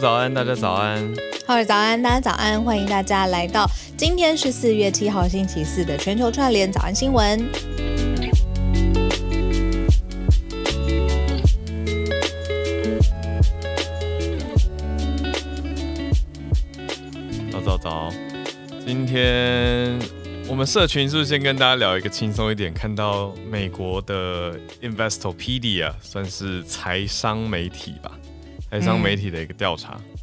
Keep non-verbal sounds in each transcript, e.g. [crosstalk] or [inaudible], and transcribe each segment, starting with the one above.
早安，大家早安。好，早安，大家早安，欢迎大家来到今天是四月七号星期四的全球串联早安新闻。早早早，今天我们社群是不是先跟大家聊一个轻松一点？看到美国的 Investopedia 算是财商媒体吧。台商媒体的一个调查，嗯，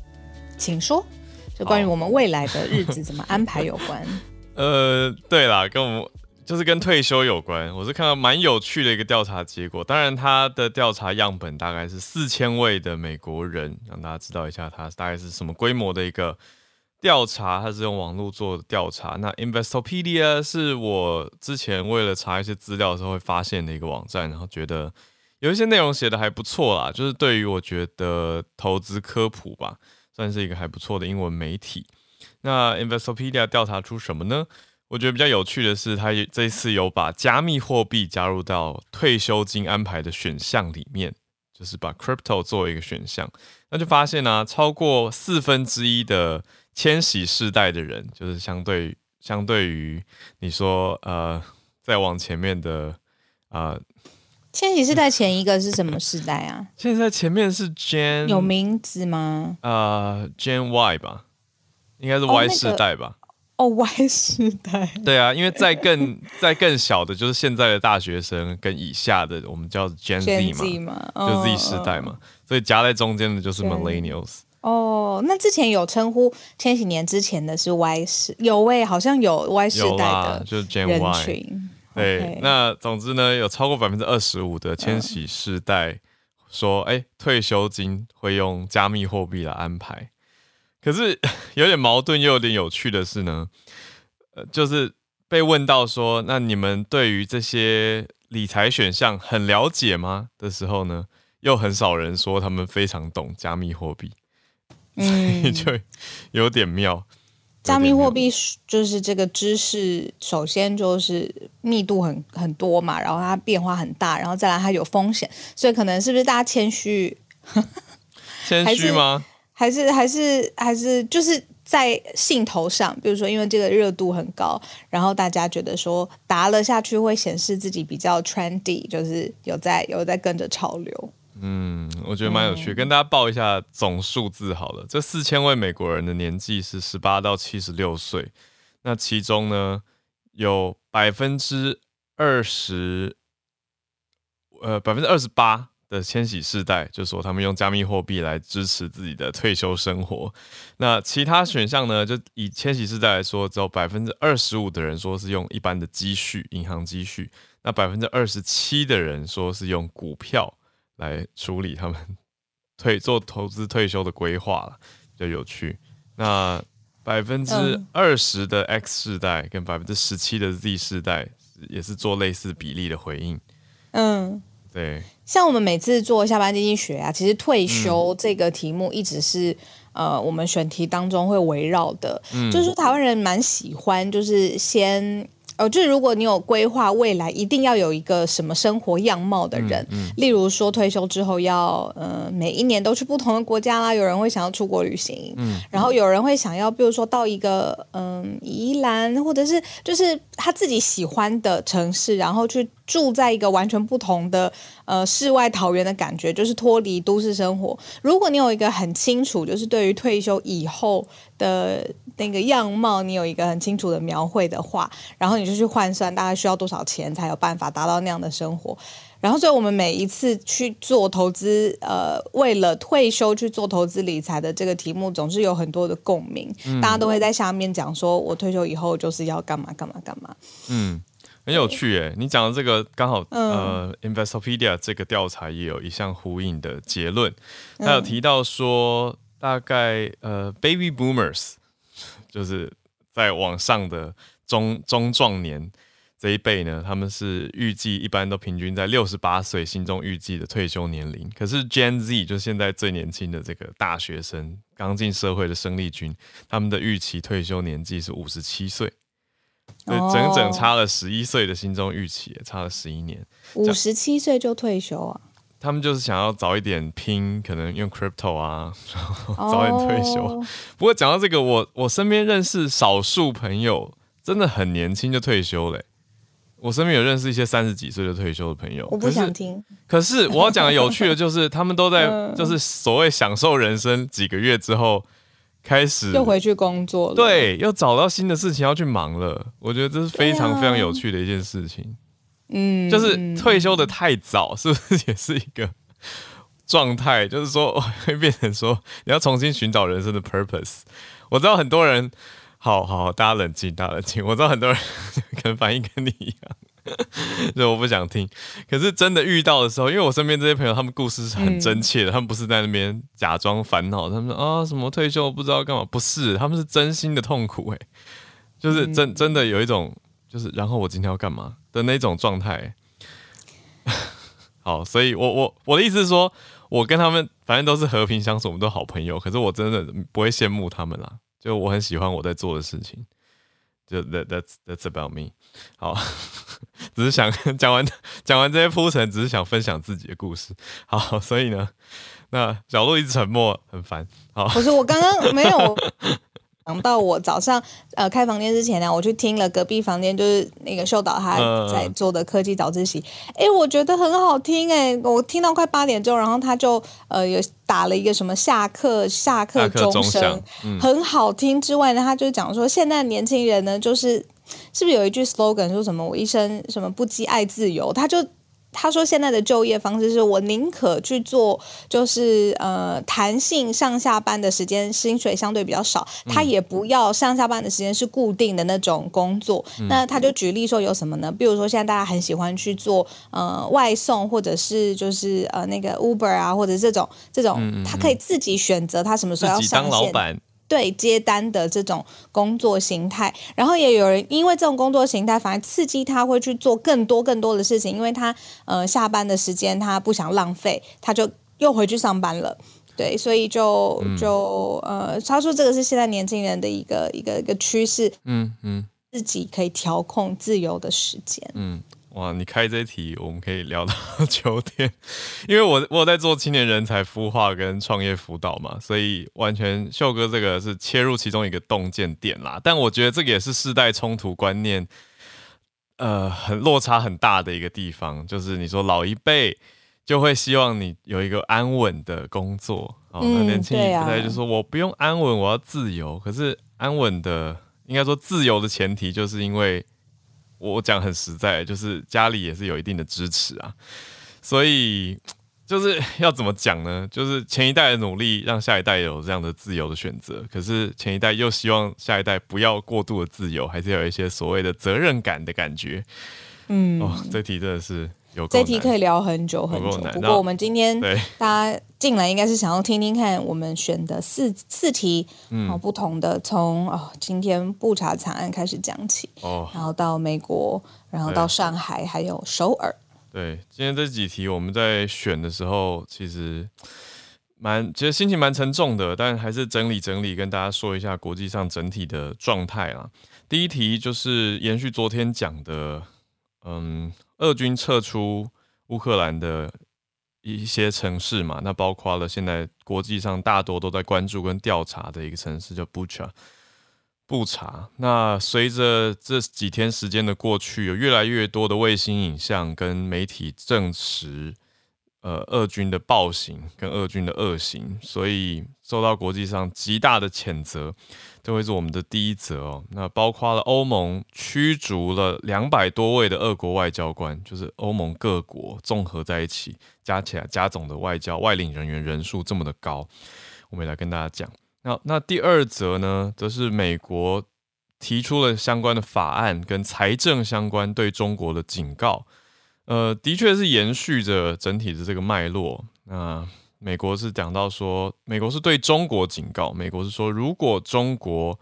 请说，就关于我们未来的日子怎么安排有关。呃，对啦，跟我们就是跟退休有关。我是看到蛮有趣的一个调查结果，当然他的调查样本大概是四千位的美国人，让大家知道一下它大概是什么规模的一个调查。它是用网络做的调查。那 Investopedia 是我之前为了查一些资料的时候会发现的一个网站，然后觉得。有一些内容写的还不错啦，就是对于我觉得投资科普吧，算是一个还不错的英文媒体。那 Investopedia 调查出什么呢？我觉得比较有趣的是，他这次有把加密货币加入到退休金安排的选项里面，就是把 Crypto 作为一个选项。那就发现呢、啊，超过四分之一的千禧世代的人，就是相对相对于你说呃再往前面的啊。千禧世代前一个是什么世代啊？现在前面是 Gen 有名字吗？呃，Gen Y 吧，应该是 Y 世代吧。哦，那个、哦，Y [laughs] 世代。对啊，因为在更 [laughs] 在更小的，就是现在的大学生跟以下的，我们叫 Gen Z 嘛，Z 嘛哦、就 Z 世代嘛。所以夹在中间的就是 Millennials。哦，那之前有称呼千禧年之前的是 Y 世，有位好像有 Y 世代的，就是 Gen Y。对那总之呢，有超过百分之二十五的千禧世代说，哎、uh.，退休金会用加密货币来安排。可是 [laughs] 有点矛盾又有点有趣的是呢，呃，就是被问到说，那你们对于这些理财选项很了解吗？的时候呢，又很少人说他们非常懂加密货币，所 [laughs] 以就有点妙。加密货币就是这个知识，首先就是密度很很多嘛，然后它变化很大，然后再来它有风险，所以可能是不是大家谦虚？[laughs] 谦虚吗？还是还是还是就是在兴头上，比如说因为这个热度很高，然后大家觉得说答了下去会显示自己比较 trendy，就是有在有在跟着潮流。嗯，我觉得蛮有趣，嗯，跟大家报一下总数字好了。这四千位美国人的年纪是十八到七十六岁，那其中呢，有百分之二十，呃，百分之二十八的千禧世代就说他们用加密货币来支持自己的退休生活。那其他选项呢，就以千禧世代来说，只有百分之二十五的人说是用一般的积蓄，银行积蓄。那百分之二十七的人说是用股票。来处理他们 [laughs] 退做投资退休的规划了，比较有趣。那百分之二十的 X 世代跟百分之十七的 Z 世代也是做类似比例的回应。嗯，对。像我们每次做下班经济学啊，其实退休这个题目一直是、嗯、呃我们选题当中会围绕的。嗯，就是说台湾人蛮喜欢，就是先。哦，就是如果你有规划未来，一定要有一个什么生活样貌的人，嗯嗯、例如说退休之后要，呃，每一年都去不同的国家啦。有人会想要出国旅行，嗯，然后有人会想要，比如说到一个，嗯、呃，宜兰，或者是就是他自己喜欢的城市，然后去住在一个完全不同的，呃，世外桃源的感觉，就是脱离都市生活。如果你有一个很清楚，就是对于退休以后的。那个样貌，你有一个很清楚的描绘的话，然后你就去换算大概需要多少钱才有办法达到那样的生活。然后，所以我们每一次去做投资，呃，为了退休去做投资理财的这个题目，总是有很多的共鸣。嗯、大家都会在下面讲说，我退休以后就是要干嘛干嘛干嘛。嗯，很有趣耶。你讲的这个刚好，呃，Investopedia 这个调查也有一项呼应的结论，他有提到说，大概呃，Baby Boomers。就是在往上的中中壮年这一辈呢，他们是预计一般都平均在六十八岁，心中预计的退休年龄。可是 Gen Z 就现在最年轻的这个大学生，刚进社会的生力军，他们的预期退休年纪是五十七岁，对，整整差了十一岁的心中预期，差了十一年。五十七岁就退休啊？他们就是想要早一点拼，可能用 crypto 啊，早点退休。Oh. 不过讲到这个，我我身边认识少数朋友真的很年轻就退休嘞、欸。我身边有认识一些三十几岁就退休的朋友，我不想听。可是，可是我要讲的有趣的就是，[laughs] 他们都在就是所谓享受人生几个月之后，开始又回去工作了，对，又找到新的事情要去忙了。我觉得这是非常非常有趣的一件事情。嗯，就是退休的太早，是不是也是一个状态？就是说会变成说你要重新寻找人生的 purpose。我知道很多人。好好，大家冷静，大家冷静。我知道很多人可能反应跟你一样，所以我不想听。可是真的遇到的时候，因为我身边这些朋友，他们故事是很真切的，嗯、他们不是在那边假装烦恼。他们说啊，什么退休不知道干嘛？不是，他们是真心的痛苦。哎，就是真真的有一种，就是然后我今天要干嘛的那种状态。[laughs] 好，所以我我我的意思是说，我跟他们反正都是和平相处，我们都好朋友。可是我真的不会羡慕他们啦。就我很喜欢我在做的事情，就 that that's that's about me。好，[laughs] 只是想 [laughs] 讲完讲完这些铺陈，只是想分享自己的故事。好，所以呢，那小鹿一直沉默，很烦。好，不是我刚刚没有。想到我早上呃开房间之前呢，我去听了隔壁房间就是那个秀导他在做的科技早自习，哎、呃，我觉得很好听哎，我听到快八点钟，然后他就呃有打了一个什么下课下课钟声，嗯、很好听之外呢，他就讲说现在年轻人呢就是是不是有一句 slogan 说什么我一生什么不羁爱自由，他就。他说：“现在的就业方式是我宁可去做，就是呃弹性上下班的时间，薪水相对比较少，他也不要上下班的时间是固定的那种工作。嗯、那他就举例说有什么呢？比如说现在大家很喜欢去做呃外送，或者是就是呃那个 Uber 啊，或者这种这种，他可以自己选择他什么时候要上线。”对接单的这种工作形态，然后也有人因为这种工作形态，反而刺激他会去做更多更多的事情，因为他呃下班的时间他不想浪费，他就又回去上班了。对，所以就就呃，他说这个是现在年轻人的一个一个一个趋势。嗯嗯，自己可以调控自由的时间。嗯。哇，你开这题我们可以聊到 [laughs] 九点，因为我我有在做青年人才孵化跟创业辅导嘛，所以完全秀哥这个是切入其中一个洞见点啦。但我觉得这个也是世代冲突观念，呃，很落差很大的一个地方，就是你说老一辈就会希望你有一个安稳的工作，哦，那年轻一代就说我不用安稳，我要自由。可是安稳的，应该说自由的前提，就是因为。我讲很实在，就是家里也是有一定的支持啊，所以就是要怎么讲呢？就是前一代的努力让下一代有这样的自由的选择，可是前一代又希望下一代不要过度的自由，还是有一些所谓的责任感的感觉。嗯，哦，这题真的是。这题可以聊很久很久，不过我们今天大家进来应该是想要听听看我们选的四四题，嗯，不同的从哦今天布查惨案开始讲起，哦，然后到美国，然后到上海，还有首尔。对，今天这几题我们在选的时候，其实蛮其实心情蛮沉重的，但还是整理整理，跟大家说一下国际上整体的状态啦。第一题就是延续昨天讲的，嗯。俄军撤出乌克兰的一些城市嘛，那包括了现在国际上大多都在关注跟调查的一个城市叫布查布查。那随着这几天时间的过去，有越来越多的卫星影像跟媒体证实，呃，俄军的暴行跟俄军的恶行，所以受到国际上极大的谴责。这会是我们的第一则哦。那包括了欧盟驱逐了两百多位的俄国外交官，就是欧盟各国综合在一起加起来加总的外交外领人员人数这么的高，我们也来跟大家讲。那那第二则呢，则是美国提出了相关的法案跟财政相关对中国的警告。呃，的确是延续着整体的这个脉络。那美国是讲到说，美国是对中国警告。美国是说，如果中国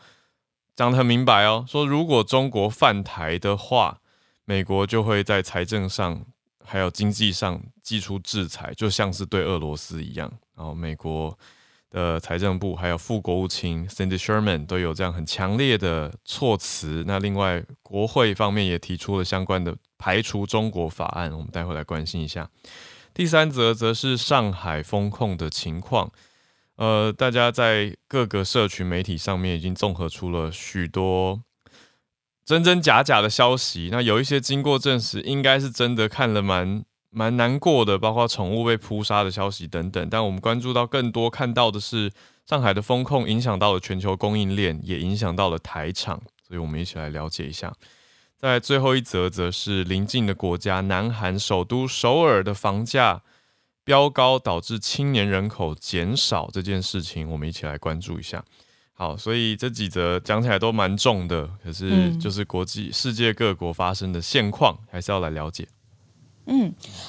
讲得很明白哦，说如果中国犯台的话，美国就会在财政上还有经济上祭出制裁，就像是对俄罗斯一样。然后，美国的财政部还有副国务卿 Cindy Sherman 都有这样很强烈的措辞。那另外，国会方面也提出了相关的排除中国法案，我们待会来关心一下。第三则则是上海封控的情况。呃，大家在各个社群媒体上面已经综合出了许多真真假假的消息。那有一些经过证实，应该是真的，看了蛮蛮难过的，包括宠物被扑杀的消息等等。但我们关注到更多，看到的是上海的风控影响到了全球供应链，也影响到了台厂。所以我们一起来了解一下。在最后一则，则是邻近的国家南韩首都首尔的房价飙高，导致青年人口减少这件事情，我们一起来关注一下。好，所以这几则讲起来都蛮重的，可是就是国际世界各国发生的现况，还是要来了解。嗯，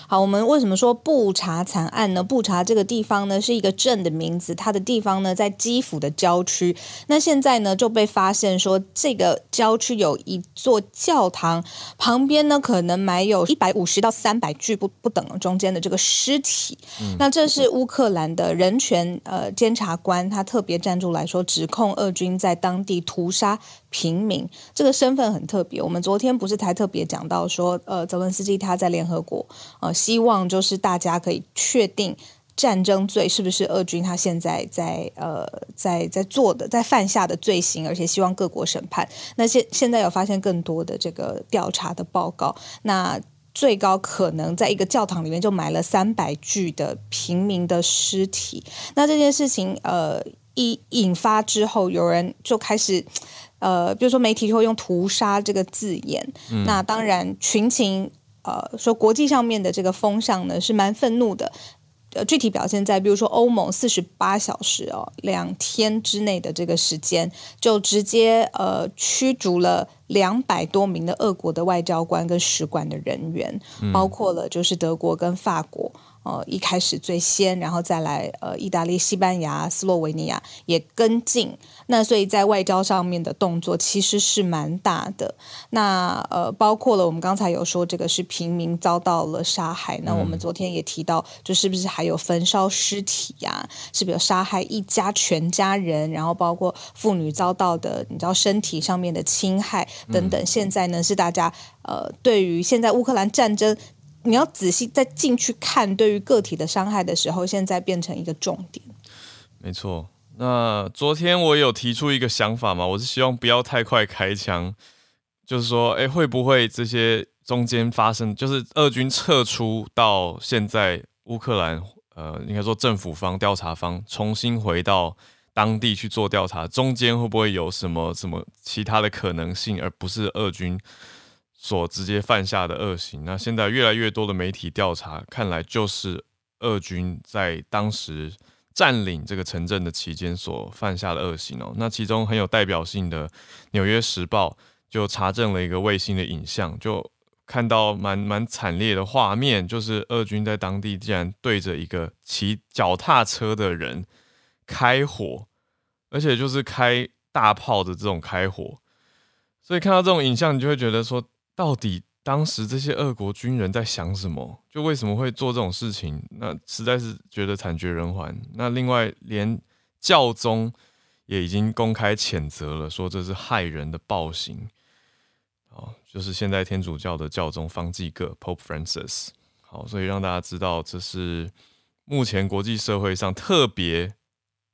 好，我们为什么说布查惨案呢？布查这个地方呢是一个镇的名字，它的地方呢在基辅的郊区。那现在呢就被发现说，这个郊区有一座教堂旁边呢可能埋有一百五十到三百具不不等中间的这个尸体。嗯、那这是乌克兰的人权呃监察官，他特别站出来说，指控俄军在当地屠杀平民。这个身份很特别。我们昨天不是才特别讲到说，呃，泽伦斯基他在联合。国呃，希望就是大家可以确定战争罪是不是俄军他现在在呃在在做的在犯下的罪行，而且希望各国审判。那现现在有发现更多的这个调查的报告，那最高可能在一个教堂里面就埋了三百具的平民的尸体。那这件事情呃一引发之后，有人就开始呃，比如说媒体就会用“屠杀”这个字眼。嗯、那当然群情。呃，说国际上面的这个风向呢是蛮愤怒的，呃，具体表现在比如说欧盟四十八小时哦，两天之内的这个时间，就直接呃驱逐了两百多名的俄国的外交官跟使馆的人员，嗯、包括了就是德国跟法国。呃，一开始最先，然后再来，呃，意大利、西班牙、斯洛维尼亚也跟进。那所以在外交上面的动作其实是蛮大的。那呃，包括了我们刚才有说这个是平民遭到了杀害。那我们昨天也提到，就是不是还有焚烧尸体呀、啊？是不是有杀害一家全家人？然后包括妇女遭到的，你知道身体上面的侵害等等。现在呢，是大家呃，对于现在乌克兰战争。你要仔细再进去看，对于个体的伤害的时候，现在变成一个重点。没错，那昨天我有提出一个想法嘛，我是希望不要太快开枪，就是说，哎，会不会这些中间发生，就是俄军撤出到现在，乌克兰呃，应该说政府方调查方重新回到当地去做调查，中间会不会有什么什么其他的可能性，而不是俄军？所直接犯下的恶行，那现在越来越多的媒体调查，看来就是俄军在当时占领这个城镇的期间所犯下的恶行哦。那其中很有代表性的《纽约时报》就查证了一个卫星的影像，就看到蛮蛮惨烈的画面，就是俄军在当地竟然对着一个骑脚踏车的人开火，而且就是开大炮的这种开火。所以看到这种影像，你就会觉得说。到底当时这些俄国军人在想什么？就为什么会做这种事情？那实在是觉得惨绝人寰。那另外，连教宗也已经公开谴责了，说这是害人的暴行。好，就是现在天主教的教宗方济各 （Pope Francis）。好，所以让大家知道，这是目前国际社会上特别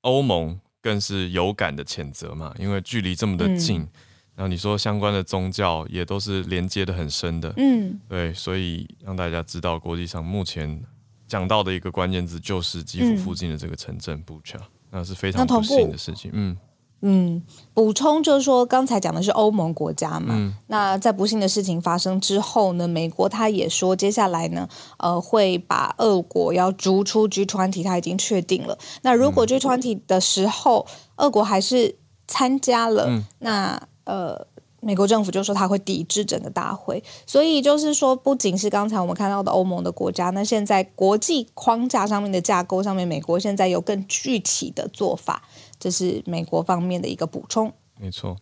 欧盟更是有感的谴责嘛，因为距离这么的近。嗯然后你说相关的宗教也都是连接的很深的，嗯，对，所以让大家知道国际上目前讲到的一个关键字就是基辅附近的这个城镇布查，那是非常不幸的事情，嗯。嗯。补充就是说，刚才讲的是欧盟国家嘛，嗯、那在不幸的事情发生之后呢，美国他也说接下来呢，呃，会把俄国要逐出 G20，他已经确定了。那如果 G20 的时候，俄国还是参加了，嗯、那呃，美国政府就说他会抵制整个大会，所以就是说，不仅是刚才我们看到的欧盟的国家，那现在国际框架上面的架构上面，美国现在有更具体的做法，这是美国方面的一个补充。没错，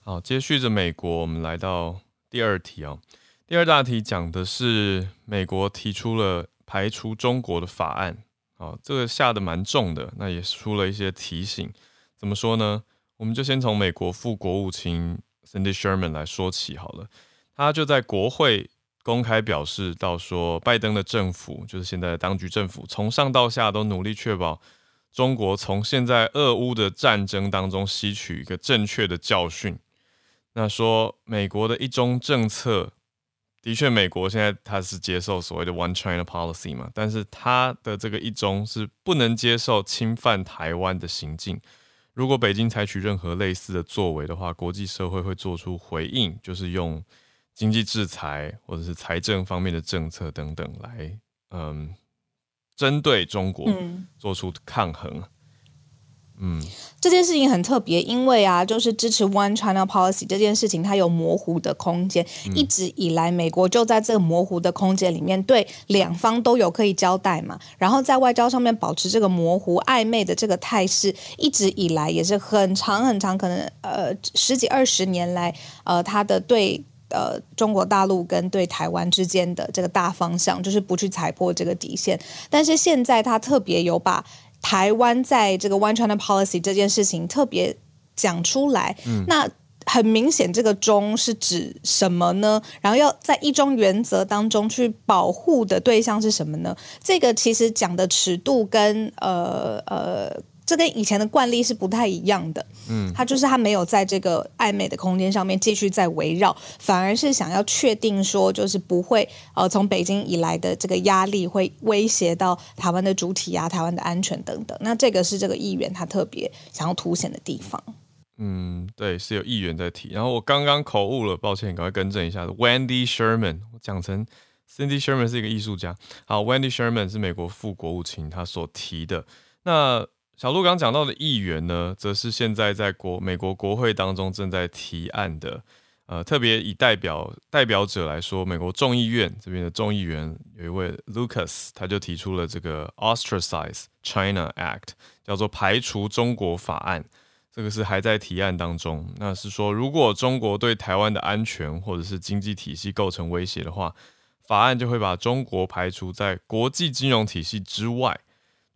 好，接续着美国，我们来到第二题哦。第二大题讲的是美国提出了排除中国的法案，好，这个下得蛮重的，那也出了一些提醒，怎么说呢？我们就先从美国副国务卿 Cindy Sherman 来说起好了。他就在国会公开表示到说，拜登的政府就是现在的当局政府，从上到下都努力确保中国从现在俄乌的战争当中吸取一个正确的教训。那说美国的一中政策，的确，美国现在他是接受所谓的 One China Policy 嘛，但是他的这个一中是不能接受侵犯台湾的行径。如果北京采取任何类似的作为的话，国际社会会做出回应，就是用经济制裁或者是财政方面的政策等等来，嗯，针对中国做出抗衡。嗯，这件事情很特别，因为啊，就是支持 One China Policy 这件事情，它有模糊的空间。嗯、一直以来，美国就在这个模糊的空间里面，对两方都有可以交代嘛。然后在外交上面保持这个模糊暧昧的这个态势，一直以来也是很长很长，可能呃十几二十年来，呃，他的对呃中国大陆跟对台湾之间的这个大方向，就是不去踩破这个底线。但是现在他特别有把。台湾在这个 One China Policy 这件事情特别讲出来，嗯、那很明显，这个中是指什么呢？然后要在一中原则当中去保护的对象是什么呢？这个其实讲的尺度跟呃呃。这跟以前的惯例是不太一样的，嗯，他就是他没有在这个暧昧的空间上面继续在围绕，反而是想要确定说，就是不会呃从北京以来的这个压力会威胁到台湾的主体啊、台湾的安全等等。那这个是这个议员他特别想要凸显的地方。嗯，对，是有议员在提。然后我刚刚口误了，抱歉，赶快更正一下。Wendy Sherman，我讲成 Cindy Sherman 是一个艺术家。好，Wendy Sherman 是美国副国务卿，他所提的那。小鹿刚讲到的议员呢，则是现在在国美国国会当中正在提案的。呃，特别以代表代表者来说，美国众议院这边的众议员有一位 Lucas，他就提出了这个 Ostracize China Act，叫做排除中国法案。这个是还在提案当中。那是说，如果中国对台湾的安全或者是经济体系构成威胁的话，法案就会把中国排除在国际金融体系之外。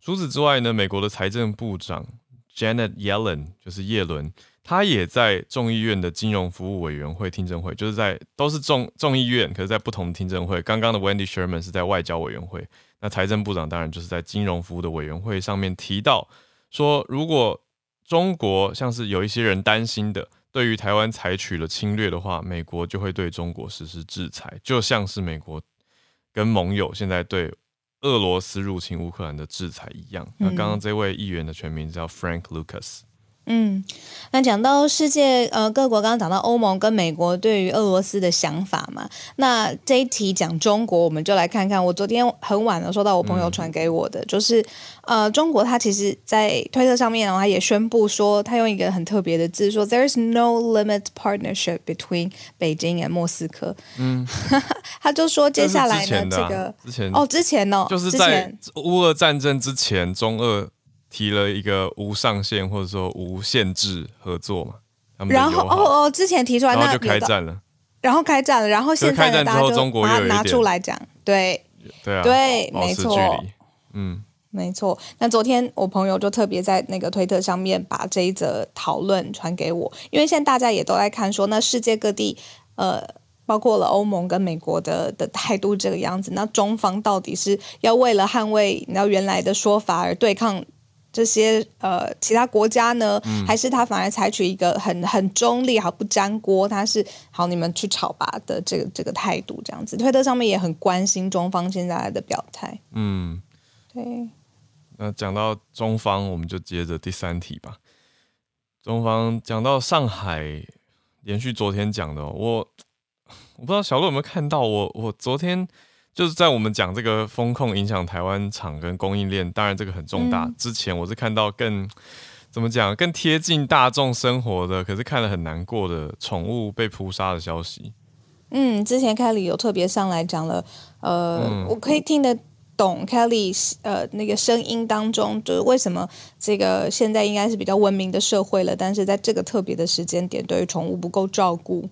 除此之外呢，美国的财政部长 Janet Yellen 就是叶伦，他也在众议院的金融服务委员会听证会，就是在都是众众议院，可是在不同的听证会。刚刚的 Wendy Sherman 是在外交委员会，那财政部长当然就是在金融服务的委员会上面提到说，如果中国像是有一些人担心的，对于台湾采取了侵略的话，美国就会对中国实施制裁，就像是美国跟盟友现在对。俄罗斯入侵乌克兰的制裁一样。那刚刚这位议员的全名叫 Frank Lucas。嗯，那讲到世界呃各国，刚刚讲到欧盟跟美国对于俄罗斯的想法嘛，那这一题讲中国，我们就来看看。我昨天很晚了收到我朋友传给我的，嗯、就是呃中国它其实在推特上面，然后他也宣布说，他用一个很特别的字说，There is no limit partnership between Beijing and 莫斯科。嗯，[laughs] 他就说接下来呢，这个之前哦之前哦，就是在乌俄战争之前，中俄。提了一个无上限或者说无限制合作嘛，然后哦哦，之前提出来，然后就开战了，然后开战了，然后现在大家就把它拿出来讲，对。对啊，对，没错，嗯，没错。那昨天我朋友就特别在那个推特上面把这一则讨论传给我，因为现在大家也都在看说，那世界各地呃，包括了欧盟跟美国的的态度这个样子，那中方到底是要为了捍卫你知道原来的说法而对抗？这些呃其他国家呢，嗯、还是他反而采取一个很很中立、好不沾锅，他是好你们去吵吧的这个这个态度，这样子。推特上面也很关心中方现在的表态。嗯，对。那讲到中方，我们就接着第三题吧。中方讲到上海，连续昨天讲的，我我不知道小鹿有没有看到我，我昨天。就是在我们讲这个风控影响台湾厂跟供应链，当然这个很重大。之前我是看到更怎么讲，更贴近大众生活的，可是看了很难过的宠物被扑杀的消息。嗯，之前 Kelly 有特别上来讲了，呃，嗯、我可以听得懂 Kelly 呃那个声音当中，就是为什么这个现在应该是比较文明的社会了，但是在这个特别的时间点，对于宠物不够照顾，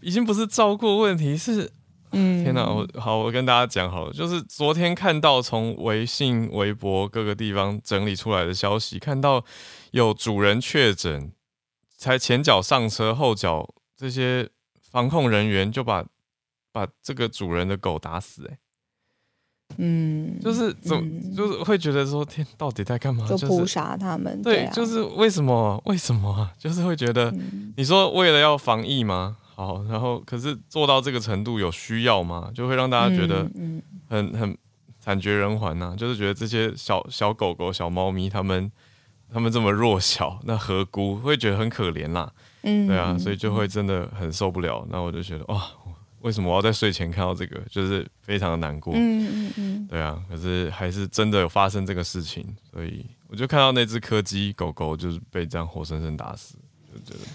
已经不是照顾问题，是。嗯，天哪！我好，我跟大家讲好了，就是昨天看到从微信、微博各个地方整理出来的消息，看到有主人确诊，才前脚上车，后脚这些防控人员就把把这个主人的狗打死、欸，哎，嗯，就是怎、嗯、就是会觉得说天到底在干嘛？就扑杀他们，对，对啊、就是为什么？为什么？[laughs] 就是会觉得，嗯、你说为了要防疫吗？好，然后可是做到这个程度有需要吗？就会让大家觉得很很惨绝人寰呐、啊，就是觉得这些小小狗狗、小猫咪，它们它们这么弱小，那何辜？会觉得很可怜啦，嗯，对啊，所以就会真的很受不了。那我就觉得哇，为什么我要在睡前看到这个？就是非常的难过，嗯嗯嗯，对啊，可是还是真的有发生这个事情，所以我就看到那只柯基狗狗就是被这样活生生打死。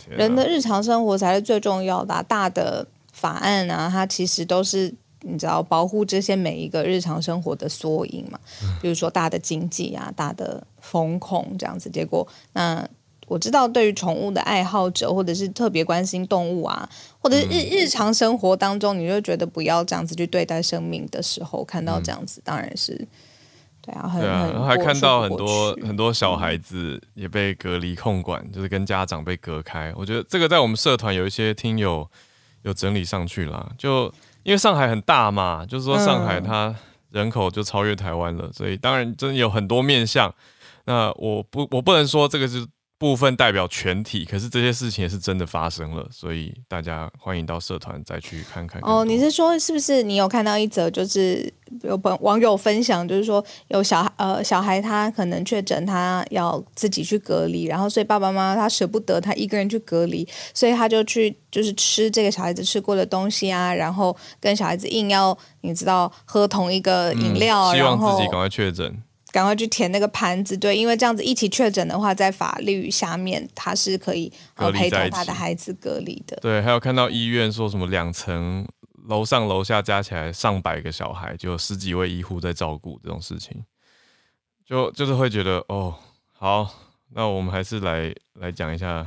人的日常生活才是最重要的啊，大的法案啊，它其实都是你知道保护这些每一个日常生活的缩影嘛。比如说大的经济啊，大的风控这样子。结果，那我知道对于宠物的爱好者，或者是特别关心动物啊，或者是日日常生活当中，你就觉得不要这样子去对待生命的时候，看到这样子，当然是。对啊，很对啊，然后还看到很多很多小孩子也被隔离控管，嗯、就是跟家长被隔开。我觉得这个在我们社团有一些听友有整理上去啦，就因为上海很大嘛，就是说上海它人口就超越台湾了，嗯、所以当然真的有很多面向。那我不我不能说这个是。部分代表全体，可是这些事情也是真的发生了，所以大家欢迎到社团再去看看。哦，你是说是不是你有看到一则，就是有本网友分享，就是说有小孩呃小孩他可能确诊，他要自己去隔离，然后所以爸爸妈妈他舍不得他一个人去隔离，所以他就去就是吃这个小孩子吃过的东西啊，然后跟小孩子硬要你知道喝同一个饮料，嗯、希望自己赶快确诊。赶快去填那个盘子，对，因为这样子一起确诊的话，在法律下面他是可以呃陪同他的孩子隔离的。对，还有看到医院说什么两层楼上楼下加起来上百个小孩，就有十几位医护在照顾这种事情，就就是会觉得哦，好，那我们还是来来讲一下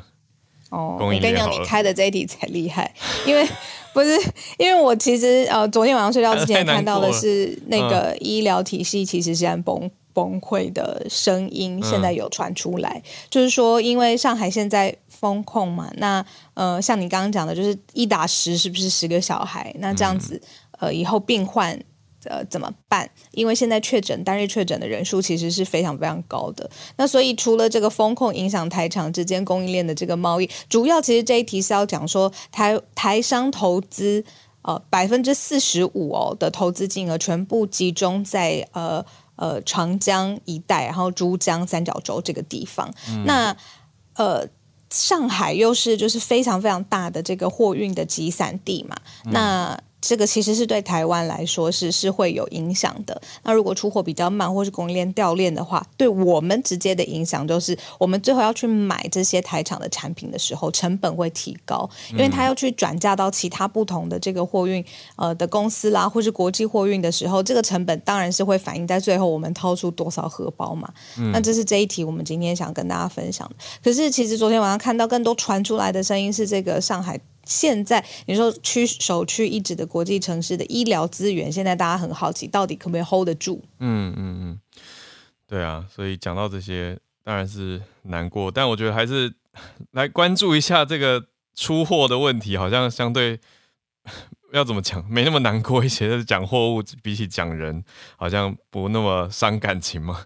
哦。我跟你讲，你开的这一题才厉害，因为不是因为我其实呃昨天晚上睡觉之前看到的是那个医疗体系其实是在崩。崩溃的声音现在有传出来，嗯、就是说，因为上海现在封控嘛，那呃，像你刚刚讲的，就是一打十，是不是十个小孩？那这样子，呃，以后病患呃怎么办？因为现在确诊单日确诊的人数其实是非常非常高的。那所以除了这个风控影响台厂之间供应链的这个贸易，主要其实这一题是要讲说台台商投资呃百分之四十五哦的投资金额全部集中在呃。呃，长江一带，然后珠江三角洲这个地方，嗯、那呃，上海又是就是非常非常大的这个货运的集散地嘛，嗯、那。这个其实是对台湾来说是是会有影响的。那如果出货比较慢，或是供应链掉链的话，对我们直接的影响就是，我们最后要去买这些台厂的产品的时候，成本会提高，因为他要去转嫁到其他不同的这个货运呃的公司啦，或是国际货运的时候，这个成本当然是会反映在最后我们掏出多少荷包嘛。嗯、那这是这一题我们今天想跟大家分享的。可是其实昨天晚上看到更多传出来的声音是这个上海。现在你说区首屈一指的国际城市的医疗资源，现在大家很好奇，到底可不可以 hold 得住？嗯嗯嗯，对啊，所以讲到这些，当然是难过，但我觉得还是来关注一下这个出货的问题，好像相对要怎么讲，没那么难过一些。就是讲货物比起讲人，好像不那么伤感情嘛。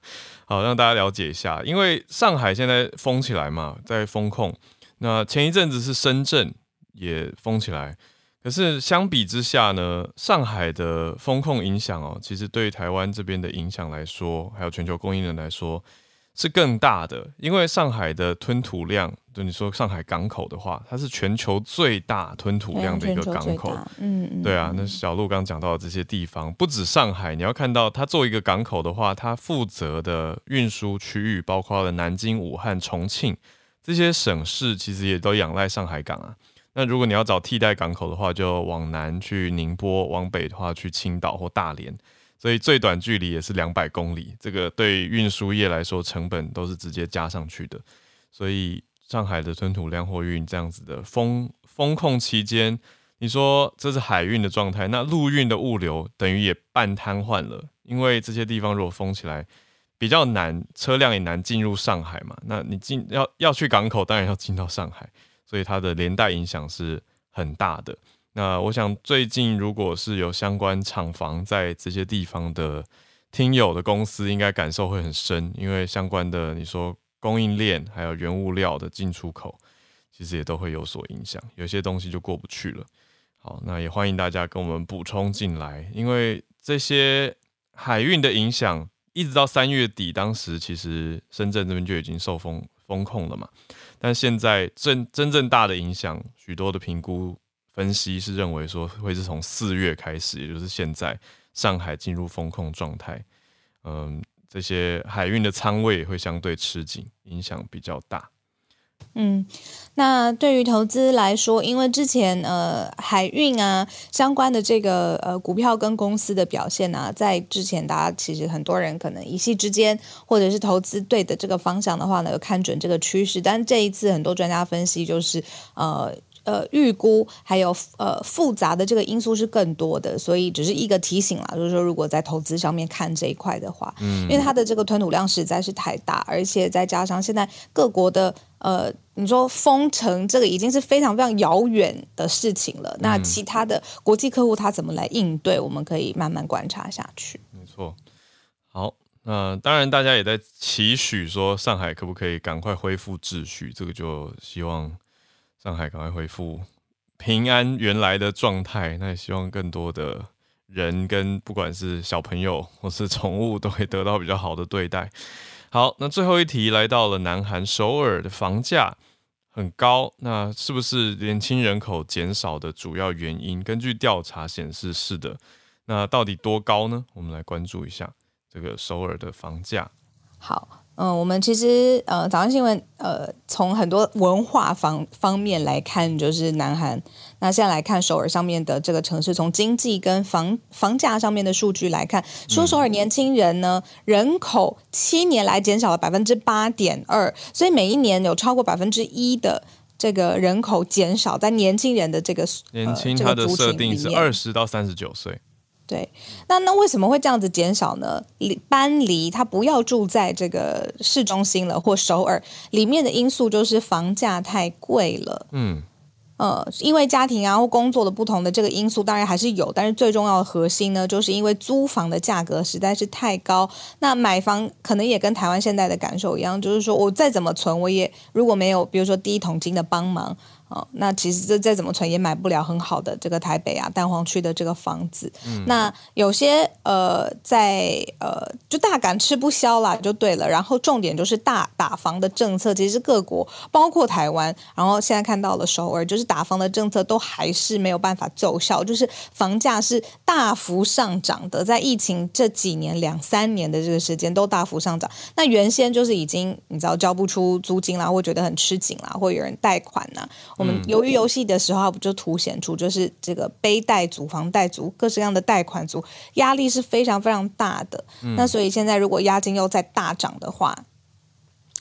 好，让大家了解一下，因为上海现在封起来嘛，在封控。那前一阵子是深圳。也封起来，可是相比之下呢，上海的封控影响哦，其实对台湾这边的影响来说，还有全球供应链来说是更大的。因为上海的吞吐量，就你说上海港口的话，它是全球最大吞吐量的一个港口。嗯嗯，对啊。那小路刚讲到的这些地方，不止上海，你要看到它作为一个港口的话，它负责的运输区域包括了南京、武汉、重庆这些省市，其实也都仰赖上海港啊。那如果你要找替代港口的话，就往南去宁波，往北的话去青岛或大连，所以最短距离也是两百公里。这个对运输业来说，成本都是直接加上去的。所以上海的吞吐量货运这样子的封封控期间，你说这是海运的状态，那陆运的物流等于也半瘫痪了，因为这些地方如果封起来比较难，车辆也难进入上海嘛。那你进要要去港口，当然要进到上海。所以它的连带影响是很大的。那我想最近如果是有相关厂房在这些地方的听友的公司，应该感受会很深，因为相关的你说供应链还有原物料的进出口，其实也都会有所影响，有些东西就过不去了。好，那也欢迎大家跟我们补充进来，因为这些海运的影响，一直到三月底，当时其实深圳这边就已经受封封控了嘛，但现在真真正大的影响，许多的评估。分析是认为说会是从四月开始，也就是现在上海进入封控状态，嗯，这些海运的仓位会相对吃紧，影响比较大。嗯，那对于投资来说，因为之前呃海运啊相关的这个呃股票跟公司的表现啊，在之前大家其实很多人可能一夕之间或者是投资对的这个方向的话呢，有看准这个趋势，但这一次很多专家分析就是呃。呃，预估还有呃复杂的这个因素是更多的，所以只是一个提醒啦，就是说如果在投资上面看这一块的话，嗯，因为它的这个吞吐量实在是太大，而且再加上现在各国的呃，你说封城这个已经是非常非常遥远的事情了，那其他的国际客户他怎么来应对，我们可以慢慢观察下去。没错，好，那当然大家也在期许说上海可不可以赶快恢复秩序，这个就希望。上海赶快恢复平安原来的状态，那也希望更多的人跟不管是小朋友或是宠物都会得到比较好的对待。好，那最后一题来到了南韩首尔的房价很高，那是不是年轻人口减少的主要原因？根据调查显示是的，那到底多高呢？我们来关注一下这个首尔的房价。好。嗯，我们其实呃，早上新闻呃，从很多文化方方面来看，就是南韩。那现在来看首尔上面的这个城市，从经济跟房房价上面的数据来看，说首尔年轻人呢，人口七年来减少了百分之八点二，所以每一年有超过百分之一的这个人口减少，在年轻人的这个年轻他的设定是二十到三十九岁。对，那那为什么会这样子减少呢？离搬离他不要住在这个市中心了，或首尔里面的因素就是房价太贵了。嗯，呃，因为家庭啊或工作的不同的这个因素，当然还是有，但是最重要的核心呢，就是因为租房的价格实在是太高。那买房可能也跟台湾现在的感受一样，就是说我再怎么存，我也如果没有比如说第一桶金的帮忙。哦，那其实这再怎么存也买不了很好的这个台北啊蛋黄区的这个房子。嗯、那有些呃在呃就大感吃不消啦，就对了。然后重点就是大打房的政策，其实各国包括台湾，然后现在看到了首尔，就是打房的政策都还是没有办法奏效，就是房价是大幅上涨的，在疫情这几年两三年的这个时间都大幅上涨。那原先就是已经你知道交不出租金啦，会觉得很吃紧啦，会有人贷款呐。我们由于游戏的时候，不就凸显出就是这个背贷族、房贷族、各式各样的贷款族压力是非常非常大的。嗯、那所以现在如果押金又再大涨的话，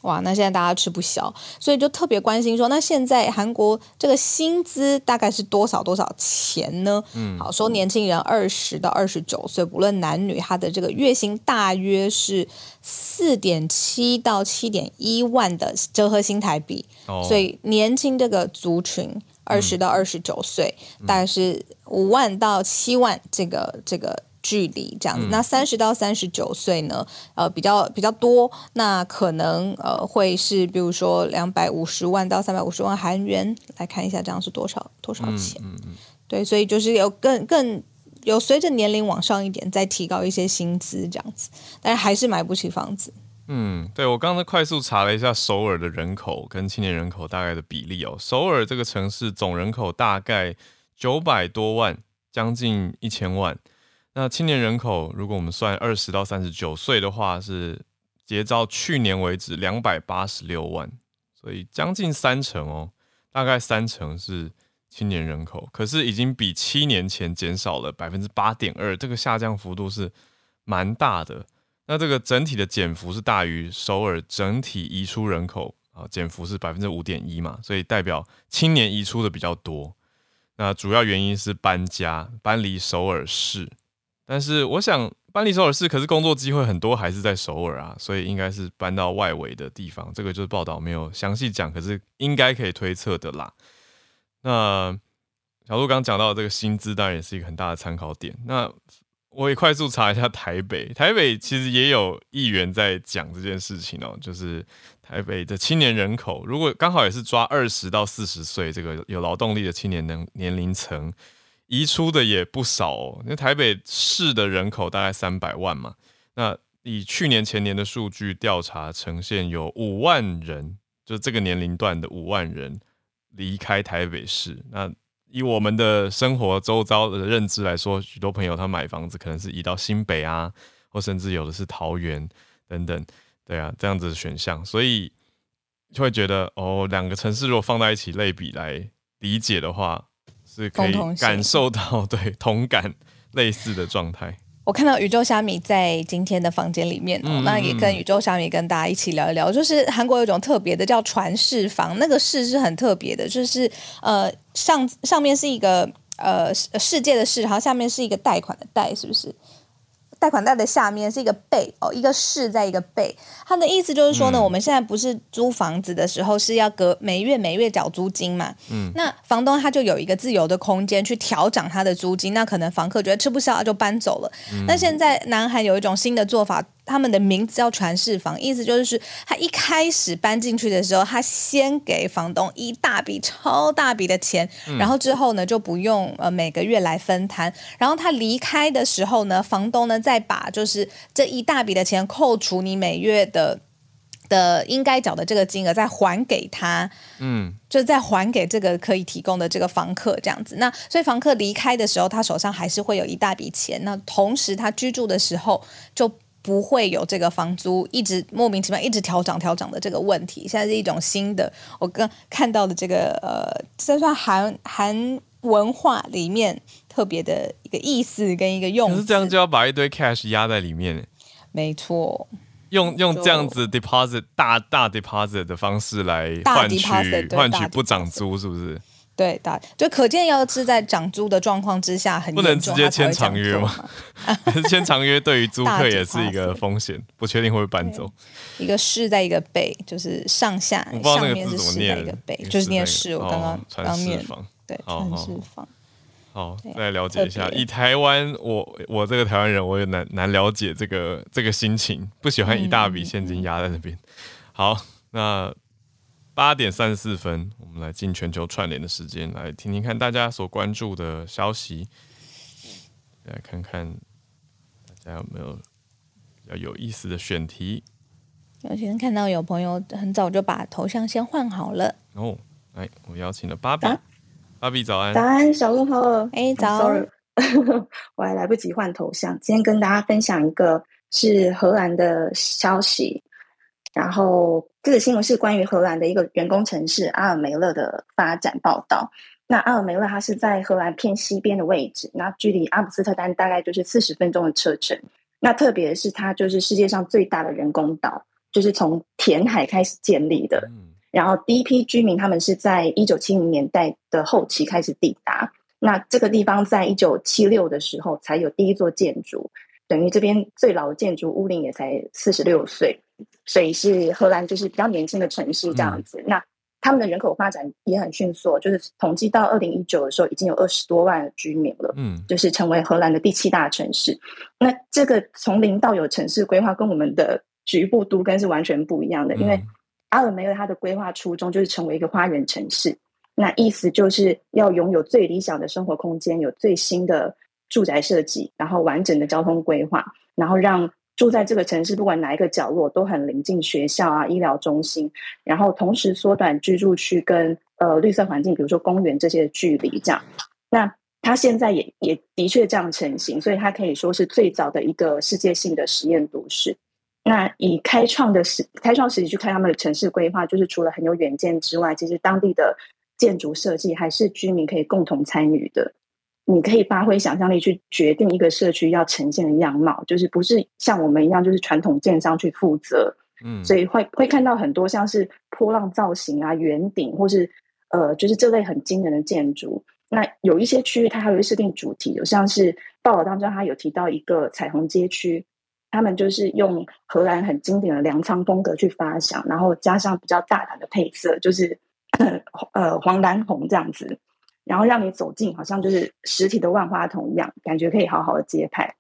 哇，那现在大家吃不消，所以就特别关心说，那现在韩国这个薪资大概是多少多少钱呢？嗯，好，说年轻人二十到二十九岁，不论男女，他的这个月薪大约是四点七到七点一万的折合新台币。哦，所以年轻这个族群二十到二十九岁，嗯、大概是五万到七万这个这个。距离这样子，那三十到三十九岁呢？呃，比较比较多，那可能呃会是比如说两百五十万到三百五十万韩元，来看一下这样是多少多少钱？嗯嗯嗯、对，所以就是有更更有随着年龄往上一点，再提高一些薪资这样子，但是还是买不起房子。嗯，对，我刚才快速查了一下首尔的人口跟青年人口大概的比例哦，首尔这个城市总人口大概九百多万，将近一千万。那青年人口，如果我们算二十到三十九岁的话，是截至去年为止两百八十六万，所以将近三成哦，大概三成是青年人口，可是已经比七年前减少了百分之八点二，这个下降幅度是蛮大的。那这个整体的减幅是大于首尔整体移出人口啊，减幅是百分之五点一嘛，所以代表青年移出的比较多。那主要原因是搬家，搬离首尔市。但是我想搬离首尔市，可是工作机会很多还是在首尔啊，所以应该是搬到外围的地方。这个就是报道没有详细讲，可是应该可以推测的啦。那小路刚讲到的这个薪资，当然也是一个很大的参考点。那我也快速查一下台北，台北其实也有议员在讲这件事情哦，就是台北的青年人口，如果刚好也是抓二十到四十岁这个有劳动力的青年能年龄层，移出的也不少哦。那台北市的人口大概三百万嘛，那以去年前年的数据调查呈现，有五万人，就这个年龄段的五万人离开台北市，那。以我们的生活周遭的认知来说，许多朋友他买房子可能是移到新北啊，或甚至有的是桃园等等，对啊，这样子的选项，所以就会觉得哦，两个城市如果放在一起类比来理解的话，是可以感受到对同感类似的状态。我看到宇宙虾米在今天的房间里面，那也跟宇宙虾米跟大家一起聊一聊。就是韩国有一种特别的叫传世房，那个世是很特别的，就是呃上上面是一个呃世界的世，然后下面是一个贷款的贷，是不是？贷款贷的下面是一个背哦，一个市在一个背，他的意思就是说呢，嗯、我们现在不是租房子的时候是要隔每月每月缴租金嘛，嗯，那房东他就有一个自由的空间去调整他的租金，那可能房客觉得吃不消就搬走了。嗯、那现在南韩有一种新的做法。他们的名字叫传世房，意思就是他一开始搬进去的时候，他先给房东一大笔超大笔的钱，嗯、然后之后呢就不用呃每个月来分摊，然后他离开的时候呢，房东呢再把就是这一大笔的钱扣除你每月的的应该缴的这个金额，再还给他，嗯，就再还给这个可以提供的这个房客这样子。那所以房客离开的时候，他手上还是会有一大笔钱，那同时他居住的时候就。不会有这个房租一直莫名其妙一直调涨调涨的这个问题。现在是一种新的，我刚看到的这个呃，这算韩韩文化里面特别的一个意思跟一个用。可是这样就要把一堆 cash 压在里面。没错。用用这样子 deposit 大大 deposit 的方式来换取换取不涨租，是不是？对，打就可见，要是在涨租的状况之下，很不能直接签长约吗？[laughs] 签长约对于租客也是一个风险，不确定会不会搬走。一个市在一个北，就是上下上面是市在一个背，就是念市。我刚刚刚念对传世房。好，再来了解一下。以台湾，我我这个台湾人，我也难难了解这个这个心情，不喜欢一大笔现金压在那边。好，那。八点三十四分，我们来进全球串联的时间，来听听看大家所关注的消息，来看看大家有没有比较有意思的选题。有先看到有朋友很早就把头像先换好了。哦，来，我邀请了芭比，芭比早安，早安，小鹿好，哎，早，sorry，[laughs] 我还来不及换头像，今天跟大家分享一个是荷兰的消息。然后这个新闻是关于荷兰的一个人工城市阿尔梅勒的发展报道。那阿尔梅勒它是在荷兰偏西边的位置，那距离阿姆斯特丹大概就是四十分钟的车程。那特别是它就是世界上最大的人工岛，就是从填海开始建立的。然后第一批居民他们是在一九七零年代的后期开始抵达。那这个地方在一九七六的时候才有第一座建筑，等于这边最老的建筑屋龄也才四十六岁。所以是荷兰，就是比较年轻的城市这样子。嗯、那他们的人口发展也很迅速，就是统计到二零一九的时候，已经有二十多万居民了。嗯，就是成为荷兰的第七大城市。那这个从零到有城市规划，跟我们的局部都跟是完全不一样的。嗯、因为阿尔梅勒它的规划初衷就是成为一个花园城市，那意思就是要拥有最理想的生活空间，有最新的住宅设计，然后完整的交通规划，然后让。住在这个城市，不管哪一个角落，都很临近学校啊、医疗中心，然后同时缩短居住区跟呃绿色环境，比如说公园这些的距离。这样，那它现在也也的确这样成型，所以它可以说是最早的一个世界性的实验都市。那以开创的时开创时期去看他们的城市规划，就是除了很有远见之外，其实当地的建筑设计还是居民可以共同参与的。你可以发挥想象力去决定一个社区要呈现的样貌，就是不是像我们一样，就是传统建商去负责。嗯，所以会会看到很多像是波浪造型啊、圆顶，或是呃，就是这类很惊人的建筑。那有一些区域它还会设定主题，有像是报道当中它有提到一个彩虹街区，他们就是用荷兰很经典的粮仓风格去发想，然后加上比较大胆的配色，就是 [laughs] 呃黄蓝红这样子。然后让你走进好像就是实体的万花筒一样，感觉可以好好的接拍。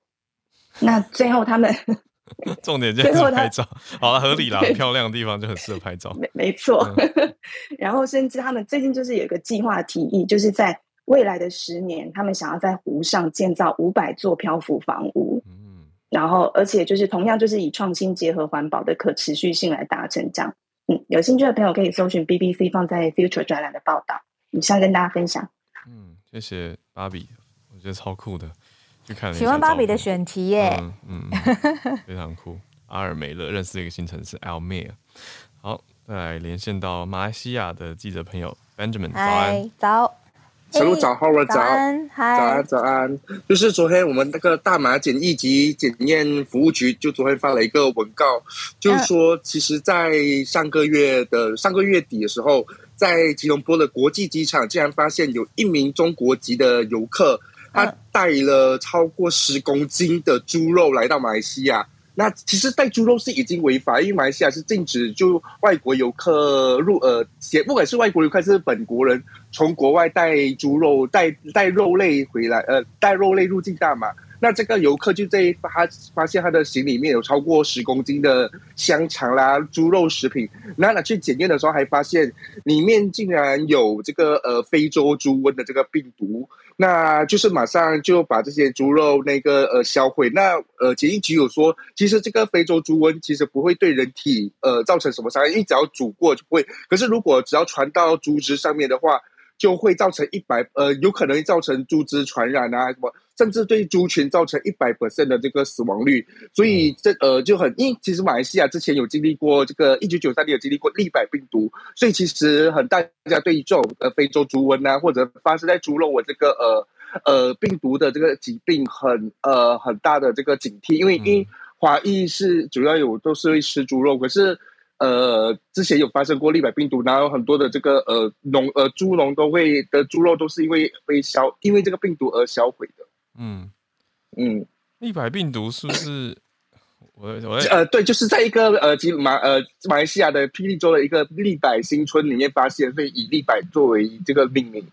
那最后他们 [laughs] 重点就是拍照，好了，合理啦，漂亮的地方就很适合拍照。没没错，嗯、[laughs] 然后甚至他们最近就是有一个计划提议，就是在未来的十年，他们想要在湖上建造五百座漂浮房屋。嗯，然后而且就是同样就是以创新结合环保的可持续性来达成这样。嗯，有兴趣的朋友可以搜寻 BBC 放在 Future 专栏的报道，以上跟大家分享。嗯，谢谢芭比，我觉得超酷的。去看喜欢芭比的选题耶，嗯，嗯非常酷。阿尔梅勒认识一个新城市 Almere。好，再来连线到马来西亚的记者朋友 Benjamin，早安，早，小路早，Howard 早，早安，早安，早安。就是昨天我们那个大马检疫及检验服务局就昨天发了一个文告，就是说，其实，在上个月的上个月底的时候。在吉隆坡的国际机场，竟然发现有一名中国籍的游客，他带了超过十公斤的猪肉来到马来西亚。那其实带猪肉是已经违法，因为马来西亚是禁止就外国游客入呃，不管是外国游客还是本国人，从国外带猪肉、带带肉类回来，呃，带肉类入境大马。那这个游客就在发发现他的行李里面有超过十公斤的香肠啦、猪肉食品，那拿去检验的时候还发现里面竟然有这个呃非洲猪瘟的这个病毒，那就是马上就把这些猪肉那个呃销毁。那呃检疫局有说，其实这个非洲猪瘟其实不会对人体呃造成什么伤害，因为只要煮过就不会。可是如果只要传到猪只上面的话，就会造成一百呃有可能造成猪只传染啊什么。甚至对猪群造成一百 percent 的这个死亡率，所以这呃就很，因为其实马来西亚之前有经历过这个一九九三年有经历过利百病毒，所以其实很大家对于这种呃非洲猪瘟啊，或者发生在猪肉我这个呃呃病毒的这个疾病很呃很大的这个警惕，因为因为华裔是主要有都是会吃猪肉，可是呃之前有发生过利百病毒，然后很多的这个呃农呃猪农都会的猪肉都是因为被销因为这个病毒而销毁的。嗯嗯，利百病毒是不是？[coughs] 我我呃对，就是在一个呃吉马呃马来西亚的霹雳州的一个立百新村里面发现，所以以立百作为这个命名。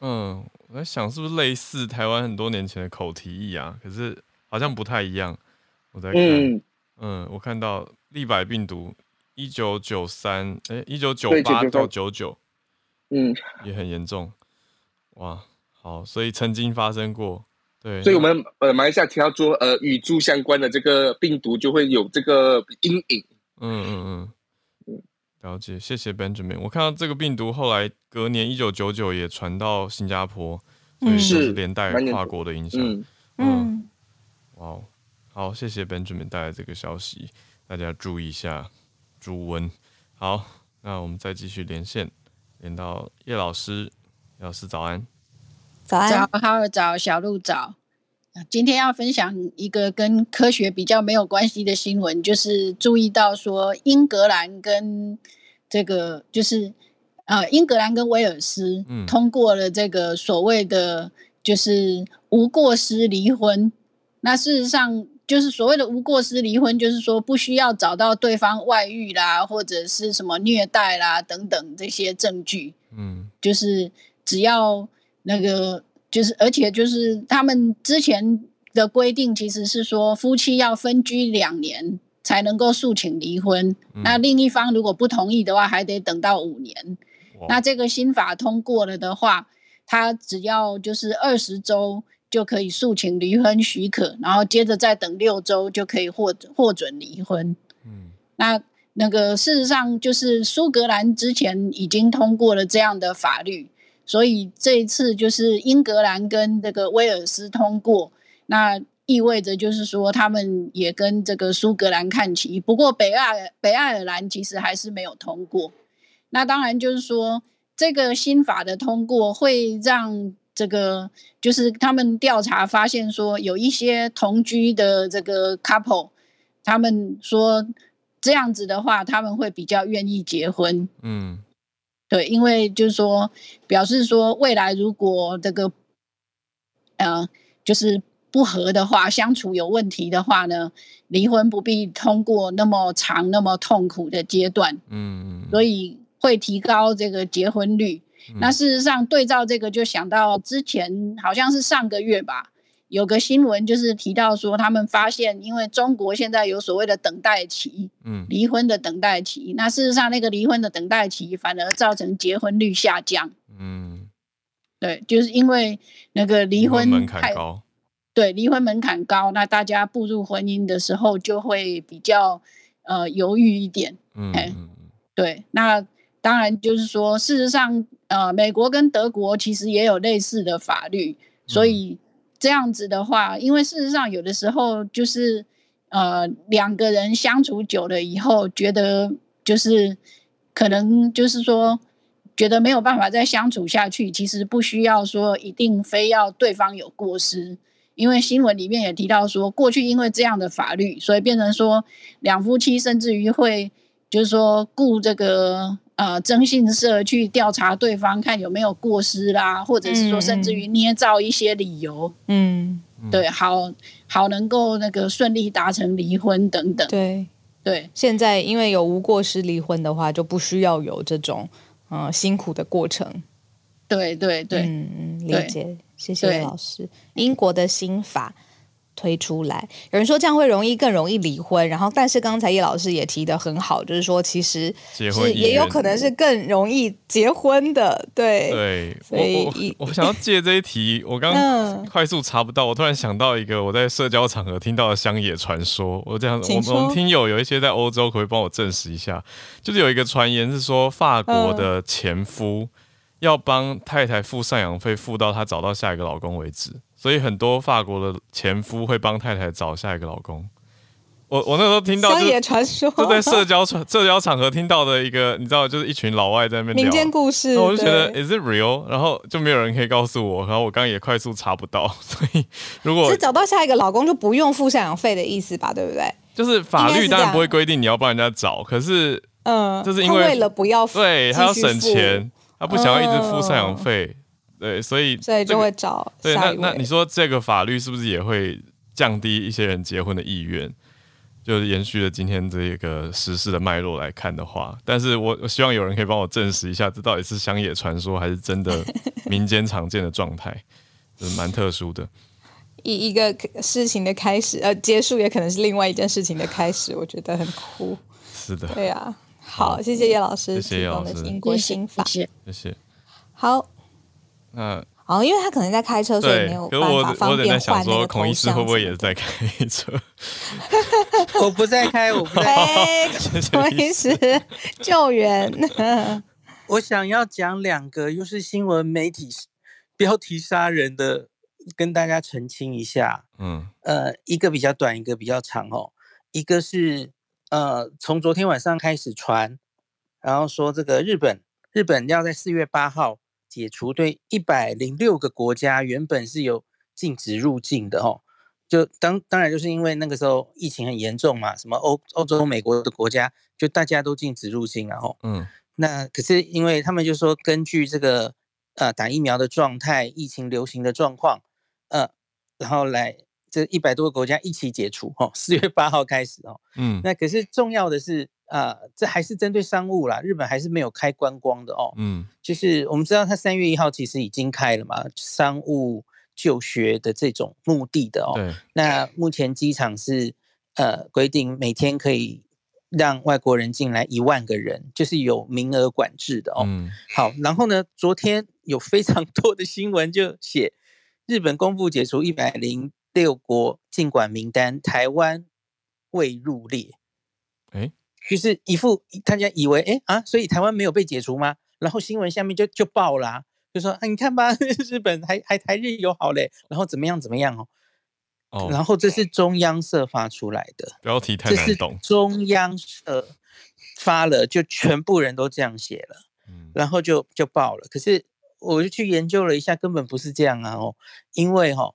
嗯，我在想是不是类似台湾很多年前的口蹄疫啊？可是好像不太一样。我在看，嗯，嗯，我看到立百病毒一九九三，哎，一九九八到九九，嗯，也很严重。哇，好，所以曾经发生过。对，所以我们呃马来西亚提到说，呃与猪相关的这个病毒就会有这个阴影。嗯嗯嗯，了解，谢谢 Benjamin。我看到这个病毒后来隔年一九九九也传到新加坡，所以是连带跨国的影响。嗯嗯，哇，好，谢谢 Benjamin 带来这个消息，大家注意一下猪瘟。好，那我们再继续连线，连到叶老师，叶老师早安。早安，早，好早，小路早。今天要分享一个跟科学比较没有关系的新闻，就是注意到说英格兰跟这个就是呃英格兰跟威尔斯通过了这个所谓的就是无过失离婚。那事实上就是所谓的无过失离婚，就是说不需要找到对方外遇啦，或者是什么虐待啦等等这些证据。嗯，就是只要。那个就是，而且就是他们之前的规定，其实是说夫妻要分居两年才能够诉请离婚。嗯、那另一方如果不同意的话，还得等到五年。那这个新法通过了的话，他只要就是二十周就可以诉请离婚许可，然后接着再等六周就可以获获准离婚。嗯，那那个事实上就是苏格兰之前已经通过了这样的法律。所以这一次就是英格兰跟这个威尔斯通过，那意味着就是说他们也跟这个苏格兰看齐。不过北爱北爱尔兰其实还是没有通过。那当然就是说这个新法的通过会让这个就是他们调查发现说有一些同居的这个 couple，他们说这样子的话他们会比较愿意结婚。嗯。对，因为就是说，表示说未来如果这个，呃，就是不和的话，相处有问题的话呢，离婚不必通过那么长、那么痛苦的阶段。嗯，所以会提高这个结婚率。嗯、那事实上对照这个，就想到之前好像是上个月吧，有个新闻就是提到说，他们发现因为中国现在有所谓的等待期，嗯，离婚的等待期，那事实上那个离婚的等待期反而造成结婚率下降，嗯，对，就是因为那个离婚门槛高。对，离婚门槛高，那大家步入婚姻的时候就会比较呃犹豫一点。嗯，对，那当然就是说，事实上，呃，美国跟德国其实也有类似的法律，所以这样子的话，因为事实上有的时候就是呃两个人相处久了以后，觉得就是可能就是说觉得没有办法再相处下去，其实不需要说一定非要对方有过失。因为新闻里面也提到说，过去因为这样的法律，所以变成说两夫妻甚至于会就是说雇这个呃征信社去调查对方，看有没有过失啦，或者是说甚至于捏造一些理由，嗯，对，好好能够那个顺利达成离婚等等。对对，现在因为有无过失离婚的话，就不需要有这种呃辛苦的过程。对对对，嗯嗯，理解。谢谢老师。英国的新法推出来，有人说这样会容易更容易离婚，然后但是刚才叶老师也提的很好，就是说其实是也有可能是更容易结婚的，对对。所以我我想要借这一题，我刚快速查不到，我突然想到一个我在社交场合听到的乡野传说，我这样我我们听友有一些在欧洲，可以帮我证实一下，就是有一个传言是说法国的前夫。要帮太太付赡养费，付到她找到下一个老公为止。所以很多法国的前夫会帮太太找下一个老公。我我那时候听到就，就在社交场 [laughs] 社交场合听到的一个，你知道，就是一群老外在那边聊民间故事。我就觉得 Is it real？然后就没有人可以告诉我。然后我刚刚也快速查不到。[laughs] 所以如果是找到下一个老公就不用付赡养费的意思吧？对不对？就是法律当然不会规定你要帮人家找，可是嗯，就是因为为了不要对他要省钱。他不想要一直付赡养费，哦、对，所以、这个、所以就会找。对，那那你说这个法律是不是也会降低一些人结婚的意愿？就是延续了今天这个时事的脉络来看的话，但是我我希望有人可以帮我证实一下，这到底是乡野传说还是真的 [laughs] 民间常见的状态？就是蛮特殊的。一一个事情的开始，呃，结束也可能是另外一件事情的开始，我觉得很酷。[laughs] 是的，对啊。好，谢谢叶老师。谢谢叶老师。英国新法，谢谢。好，那哦，因为他可能在开车，所以没有办法方便换那个孔医师会不会也是在开车？[laughs] 我不在开，我不在开。[laughs] 孔医师 [laughs] 救援。我想要讲两个，又是新闻媒体标题杀人的，跟大家澄清一下。嗯，呃，一个比较短，一个比较长哦。一个是。呃，从昨天晚上开始传，然后说这个日本，日本要在四月八号解除对一百零六个国家原本是有禁止入境的哦，就当当然就是因为那个时候疫情很严重嘛，什么欧欧洲、美国的国家就大家都禁止入境，然后嗯，那可是因为他们就说根据这个呃打疫苗的状态、疫情流行的状况，呃，然后来。这一百多个国家一起解除哦，四月八号开始哦，嗯，那可是重要的是啊、呃，这还是针对商务啦，日本还是没有开观光的哦，嗯，就是我们知道它三月一号其实已经开了嘛，商务、就学的这种目的的哦，对，那目前机场是呃规定每天可以让外国人进来一万个人，就是有名额管制的哦，嗯，好，然后呢，昨天有非常多的新闻就写日本公布解除一百零。六国禁管名单，台湾未入列，哎，就是一副大家以为，哎啊，所以台湾没有被解除吗？然后新闻下面就就爆啦、啊，就说，啊，你看吧，[laughs] 日本还还台日友好嘞，然后怎么样怎么样哦，哦，然后这是中央社发出来的标题太难懂，中央社发了，就全部人都这样写了，嗯，然后就就爆了。可是我就去研究了一下，根本不是这样啊，哦，因为哈、哦，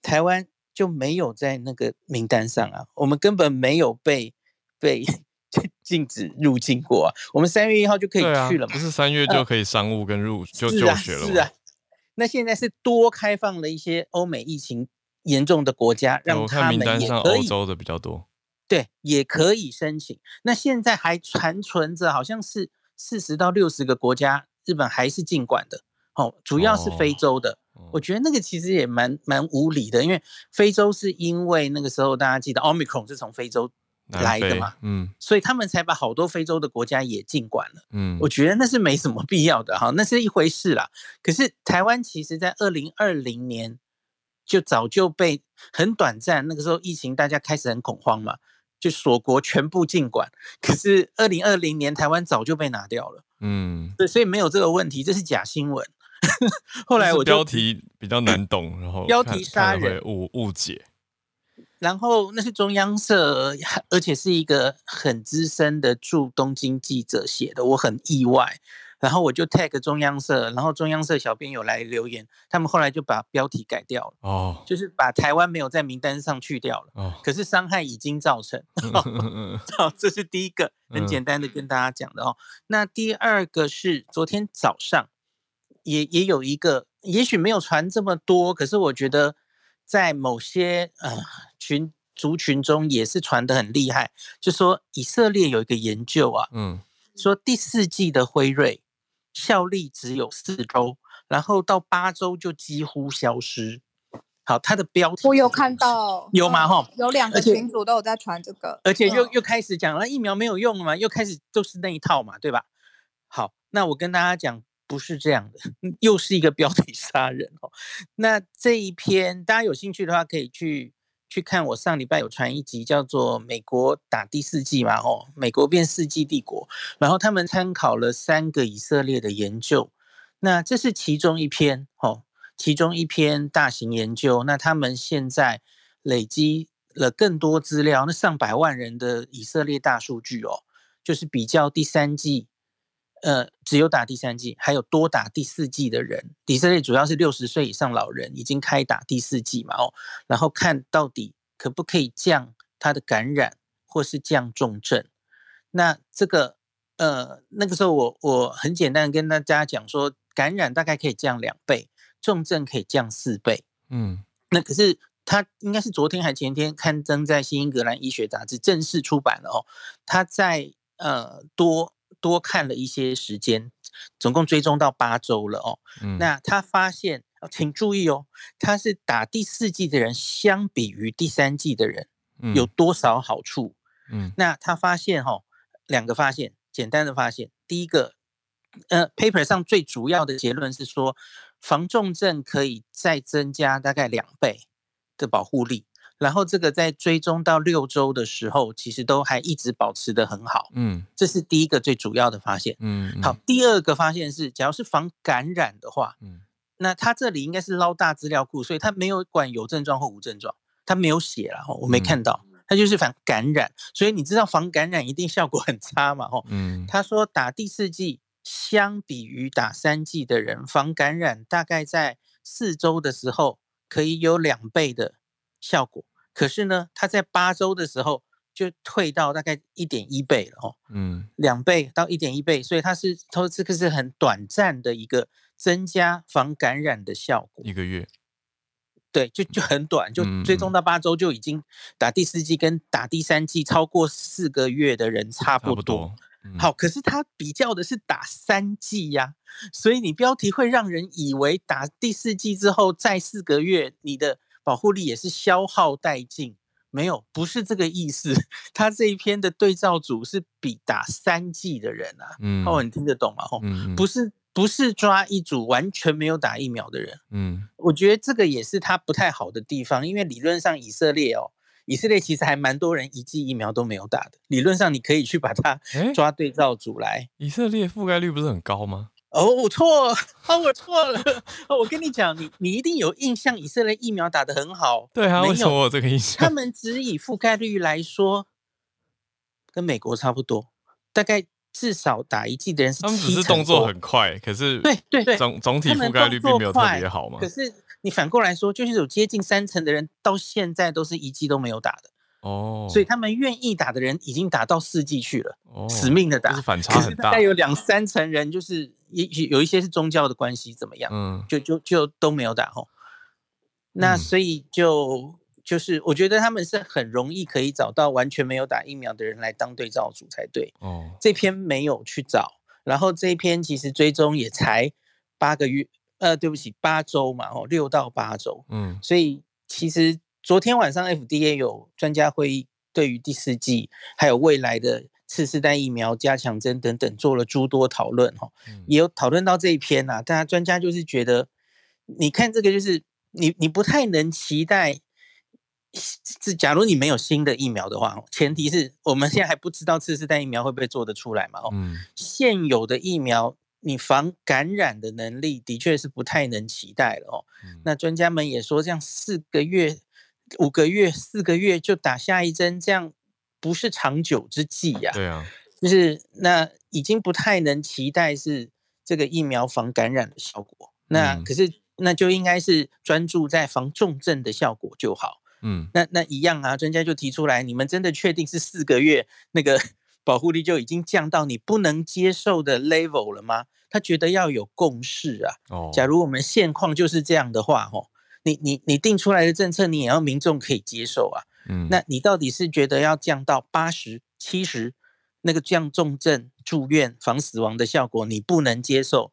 台湾。就没有在那个名单上啊，我们根本没有被被 [laughs] 禁止入境过啊。我们三月一号就可以去了嘛，不是三月就可以商务跟入、呃、就就学了吗？是啊，[laughs] 那现在是多开放了一些欧美疫情严重的国家，让他们也可以。我看名单上欧洲的比较多，对，也可以申请。那现在还残存着好像是四十到六十个国家日本还是禁管的，哦，主要是非洲的。哦、我觉得那个其实也蛮蛮无理的，因为非洲是因为那个时候大家记得 Omicron 是从非洲来的嘛，嗯，所以他们才把好多非洲的国家也禁管了，嗯，我觉得那是没什么必要的哈，那是一回事啦。可是台湾其实在二零二零年就早就被很短暂，那个时候疫情大家开始很恐慌嘛。就锁国全部禁管，可是二零二零年台湾早就被拿掉了，嗯，对，所以没有这个问题，这是假新闻。[laughs] 后来我标题比较难懂，然后标题杀人误误解，然后那是中央社，而且是一个很资深的驻东京记者写的，我很意外。然后我就 tag 中央社，然后中央社小编有来留言，他们后来就把标题改掉了，哦，就是把台湾没有在名单上去掉了，哦，可是伤害已经造成，[laughs] 好，这是第一个很简单的跟大家讲的哦。那第二个是昨天早上也也有一个，也许没有传这么多，可是我觉得在某些呃群族群中也是传的很厉害，就说以色列有一个研究啊，嗯，说第四季的辉瑞。效力只有四周，然后到八周就几乎消失。好，它的标题我有看到，有吗？哈、嗯，有两个群组都有在传这个，而且又、嗯、又开始讲了疫苗没有用了嘛，又开始都是那一套嘛，对吧？好，那我跟大家讲，不是这样的，又是一个标题杀人哦。那这一篇大家有兴趣的话，可以去。去看我上礼拜有传一集叫做《美国打第四季》嘛，哦，美国变四季帝国，然后他们参考了三个以色列的研究，那这是其中一篇，哦，其中一篇大型研究，那他们现在累积了更多资料，那上百万人的以色列大数据哦，就是比较第三季。呃，只有打第三剂，还有多打第四剂的人，以色列主要是六十岁以上老人已经开打第四剂嘛，哦，然后看到底可不可以降他的感染，或是降重症。那这个，呃，那个时候我我很简单跟大家讲说，感染大概可以降两倍，重症可以降四倍。嗯，那可是他应该是昨天还前天刊登在《新英格兰医学杂志》正式出版了哦，他在呃多。多看了一些时间，总共追踪到八周了哦。嗯、那他发现，请注意哦，他是打第四季的人，相比于第三季的人，有多少好处？嗯，那他发现哈、哦，两个发现，简单的发现，第一个，呃，paper 上最主要的结论是说，防重症可以再增加大概两倍的保护力。然后这个在追踪到六周的时候，其实都还一直保持得很好。嗯，这是第一个最主要的发现。嗯，嗯，好，第二个发现是，假如是防感染的话，嗯，那他这里应该是捞大资料库，所以他没有管有症状或无症状，他没有写了哈，我没看到，他就是防感染。所以你知道防感染一定效果很差嘛？哈，嗯，他说打第四剂相比于打三剂的人，防感染大概在四周的时候可以有两倍的。效果，可是呢，它在八周的时候就退到大概一点一倍了哦，嗯，两倍到一点一倍，所以它是它这个是很短暂的一个增加防感染的效果，一个月，对，就就很短，就追踪到八周就已经打第四季跟打第三季超过四个月的人差不多。不多嗯、好，可是它比较的是打三季呀、啊，所以你标题会让人以为打第四季之后再四个月你的。保护力也是消耗殆尽，没有，不是这个意思。[laughs] 他这一篇的对照组是比打三剂的人啊，嗯，哦，你听得懂吗？哦，嗯，不是，不是抓一组完全没有打疫苗的人，嗯，我觉得这个也是他不太好的地方，因为理论上以色列哦，以色列其实还蛮多人一剂疫苗都没有打的，理论上你可以去把它抓对照组来。以色列覆盖率不是很高吗？哦，我错了，[laughs] 哦，我错了。哦，我跟你讲，你你一定有印象，以色列疫苗打得很好。对啊，为什么我有这个印象？他们只以覆盖率来说，跟美国差不多，大概至少打一剂的人是。他们只是动作很快，可是对对对，总总体覆盖率并没有特别好嘛。可是你反过来说，就是有接近三成的人到现在都是一剂都没有打的。哦，所以他们愿意打的人已经打到四剂去了，哦，死命的打，就是反差很大。大概有两三成人就是也有一些是宗教的关系怎么样，嗯，就就就都没有打吼。那所以就就是我觉得他们是很容易可以找到完全没有打疫苗的人来当对照组才对。哦，这篇没有去找，然后这一篇其实追踪也才八个月，呃，对不起，八周嘛，哦，六到八周，嗯，所以其实昨天晚上 FDA 有专家会议，对于第四季还有未来的次世代疫苗加强针等等做了诸多讨论，哈，也有讨论到这一篇呐、啊，大家专家就是觉得，你看这个就是你你不太能期待。是，假如你没有新的疫苗的话，前提是我们现在还不知道次世代疫苗会不会做得出来嘛？哦，嗯，现有的疫苗，你防感染的能力的确是不太能期待了哦。嗯，那专家们也说，这样四个月、五个月、四个月就打下一针，这样不是长久之计呀。对啊，就是那已经不太能期待是这个疫苗防感染的效果。那可是那就应该是专注在防重症的效果就好。嗯，那那一样啊，专家就提出来，你们真的确定是四个月那个保护力就已经降到你不能接受的 level 了吗？他觉得要有共识啊。哦，假如我们现况就是这样的话，吼，你你你定出来的政策，你也要民众可以接受啊。嗯，那你到底是觉得要降到八十、七十，那个降重症、住院、防死亡的效果，你不能接受？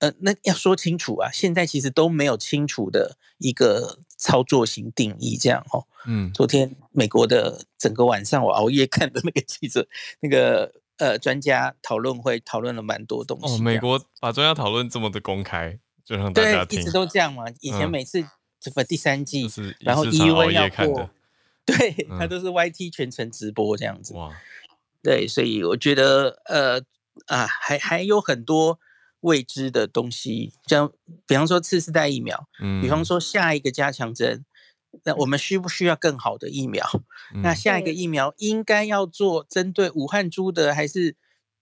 呃，那要说清楚啊，现在其实都没有清楚的一个操作型定义，这样哦。嗯，昨天美国的整个晚上我熬夜看的那个记者，那个呃专家讨论会讨论了蛮多东西。哦，美国把专家讨论这么的公开，就让大家听。对，一直都这样嘛。以前每次这个第三季，嗯、然后 EUA 要过，对它都是 YT 全程直播这样子。哇，对，所以我觉得呃啊，还还有很多。未知的东西，像比方说次世代疫苗，嗯，比方说下一个加强针，那我们需不需要更好的疫苗？嗯、那下一个疫苗应该要做针对武汉株的，还是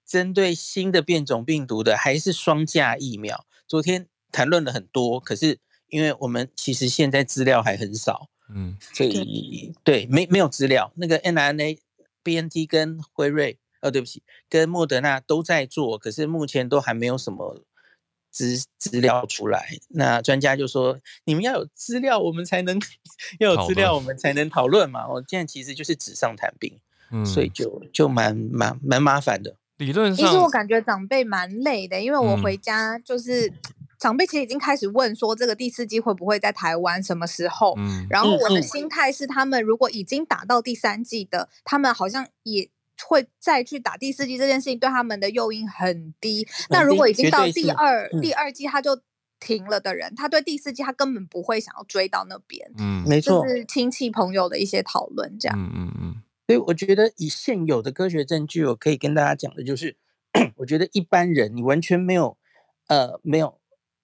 针对新的变种病毒的，还是双价疫苗？昨天谈论了很多，可是因为我们其实现在资料还很少，嗯，所以对，没没有资料，那个 mRNA、BNT 跟辉瑞。哦，对不起，跟莫德纳都在做，可是目前都还没有什么资资料出来。那专家就说，你们要有资料，我们才能要有资料，我们才能讨论嘛。我现在其实就是纸上谈兵，嗯，所以就就蛮蛮蛮麻烦的。理论上，其实我感觉长辈蛮累的，因为我回家就是、嗯、长辈其实已经开始问说，这个第四季会不会在台湾，什么时候？嗯，然后我的心态是，他们如果已经打到第三季的，他们好像也。会再去打第四季这件事情对他们的诱因很低。那如果已经到第二第二季他就停了的人，他对第四季他根本不会想要追到那边。嗯，没错，就是亲戚朋友的一些讨论这样。嗯嗯嗯。所以我觉得以现有的科学证据，我可以跟大家讲的就是，[clears throat] 我觉得一般人你完全没有呃没有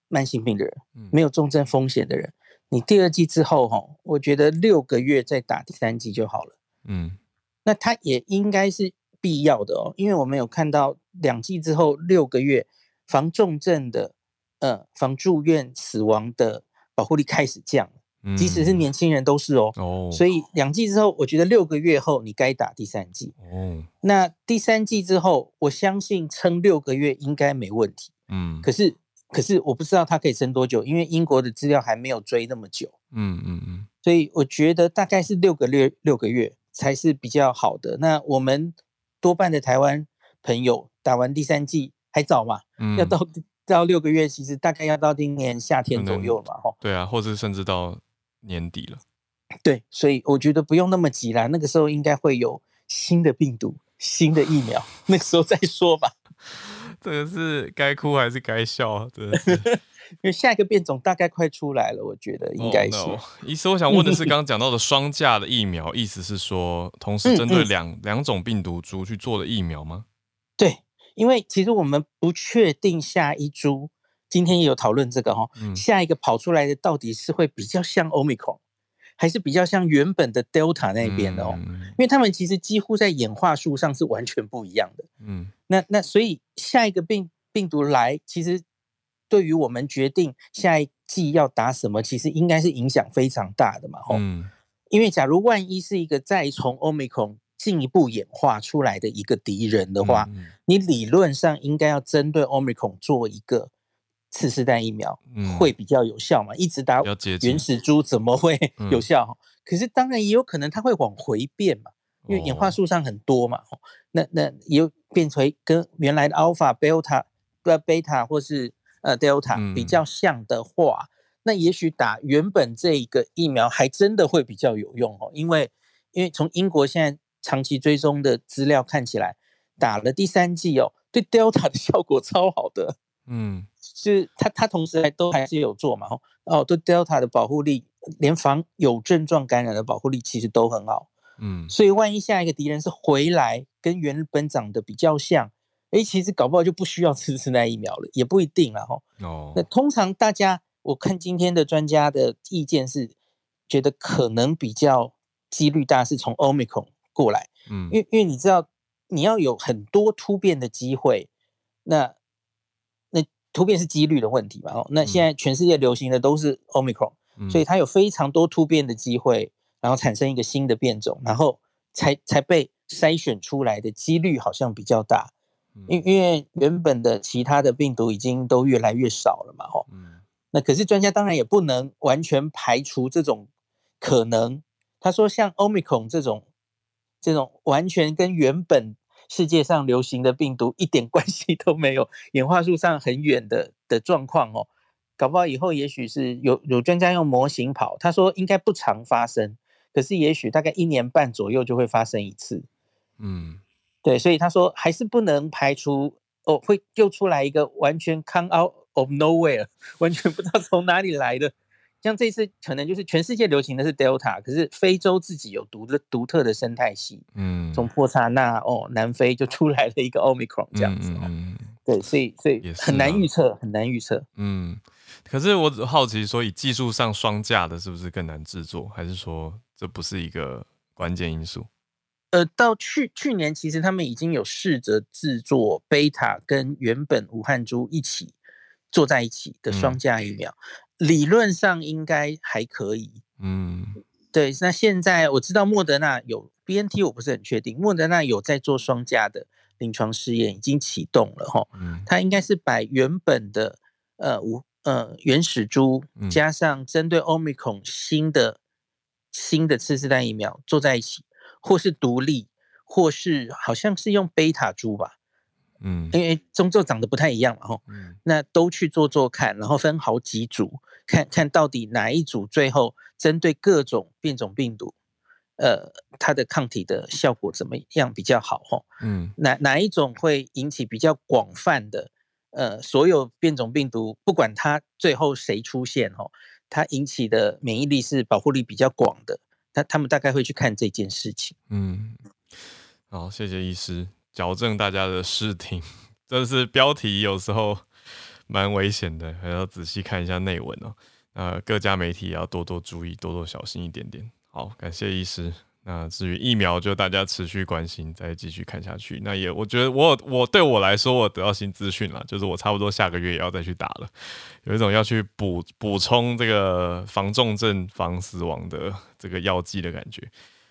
慢性病的人，没有重症风险的人，你第二季之后哈，我觉得六个月再打第三季就好了。嗯。那它也应该是必要的哦，因为我们有看到两季之后六个月防重症的，呃，防住院死亡的保护力开始降，即使是年轻人都是哦。哦，所以两季之后，我觉得六个月后你该打第三季。哦，那第三季之后，我相信撑六个月应该没问题。嗯，可是可是我不知道它可以撑多久，因为英国的资料还没有追那么久。嗯嗯嗯，所以我觉得大概是六个月六个月。才是比较好的。那我们多半的台湾朋友打完第三剂还早嘛？嗯，要到到六个月，其实大概要到今年夏天左右嘛，哈。对啊，或者甚至到年底了。对，所以我觉得不用那么急啦。那个时候应该会有新的病毒、新的疫苗，[laughs] 那个时候再说吧。这个是该哭还是该笑？真的是。[laughs] 因为下一个变种大概快出来了，我觉得应该是。Oh, no. 意思我想问的是，[laughs] 刚刚讲到的双价的疫苗，意思是说同时针对两、嗯、两种病毒株去做的疫苗吗？对，因为其实我们不确定下一株，今天也有讨论这个哈、嗯，下一个跑出来的到底是会比较像 Omicron，还是比较像原本的 Delta 那边的哦、嗯？因为他们其实几乎在演化树上是完全不一样的。嗯，那那所以下一个病病毒来，其实。对于我们决定下一季要打什么，其实应该是影响非常大的嘛。嗯，因为假如万一是一个再从 Omicron 进一步演化出来的一个敌人的话，嗯、你理论上应该要针对 Omicron 做一个次世代疫苗，嗯、会比较有效嘛。一直打原始株怎么会有效？嗯、可是当然也有可能它会往回变嘛。因为演化数上很多嘛，哦、那那又变成跟原来的 alpha、beta、beta 或是呃 delta 比较像的话，嗯、那也许打原本这一个疫苗还真的会比较有用哦，因为因为从英国现在长期追踪的资料看起来，打了第三剂哦，对 delta 的效果超好的，嗯，是他，他同时还都还是有做嘛，哦哦，对 delta 的保护力，连防有症状感染的保护力其实都很好。嗯，所以万一下一个敌人是回来跟原本长得比较像，哎，其实搞不好就不需要吃次那疫苗了，也不一定了哈。哦，那通常大家我看今天的专家的意见是，觉得可能比较几率大是从 Omicron 过来，嗯，因为因为你知道你要有很多突变的机会，那那突变是几率的问题嘛，哦，那现在全世界流行的都是 Omicron，嗯，所以它有非常多突变的机会。然后产生一个新的变种，然后才才被筛选出来的几率好像比较大，因因为原本的其他的病毒已经都越来越少了嘛，吼，那可是专家当然也不能完全排除这种可能。他说像 Omicron 这种这种完全跟原本世界上流行的病毒一点关系都没有，演化树上很远的的状况哦，搞不好以后也许是有有专家用模型跑，他说应该不常发生。可是，也许大概一年半左右就会发生一次，嗯，对，所以他说还是不能排除哦，会又出来一个完全 come out of nowhere，完全不知道从哪里来的。像这次可能就是全世界流行的是 Delta，可是非洲自己有独的独特的生态系，嗯，从波萨纳哦南非就出来了一个 Omicron 这样子，哦，嗯，对，所以所以很难预测，很难预测，嗯。可是我只好奇所，以技术上双价的，是不是更难制作？还是说这不是一个关键因素？呃，到去去年，其实他们已经有试着制作贝塔跟原本武汉株一起做在一起的双价疫苗，嗯、理论上应该还可以。嗯，对。那现在我知道莫德纳有 BNT，我不是很确定。莫德纳有在做双价的临床试验，已经启动了哈。嗯，它应该是把原本的呃无呃，原始株加上针对 Omicron 新的、嗯、新的次世代疫苗做在一起，或是独立，或是好像是用贝塔株吧，嗯，因为终究长得不太一样嘛，吼，嗯，那都去做做看，然后分好几组，看看到底哪一组最后针对各种变种病毒，呃，它的抗体的效果怎么样比较好，吼，嗯，哪哪一种会引起比较广泛的？呃，所有变种病毒，不管它最后谁出现吼，它引起的免疫力是保护力比较广的，他他们大概会去看这件事情。嗯，好，谢谢医师矫正大家的视听，[laughs] 这是标题有时候蛮危险的，还要仔细看一下内文哦。呃，各家媒体也要多多注意，多多小心一点点。好，感谢医师。那至于疫苗，就大家持续关心，再继续看下去。那也，我觉得我我对我来说，我得到新资讯了，就是我差不多下个月也要再去打了，有一种要去补补充这个防重症、防死亡的这个药剂的感觉。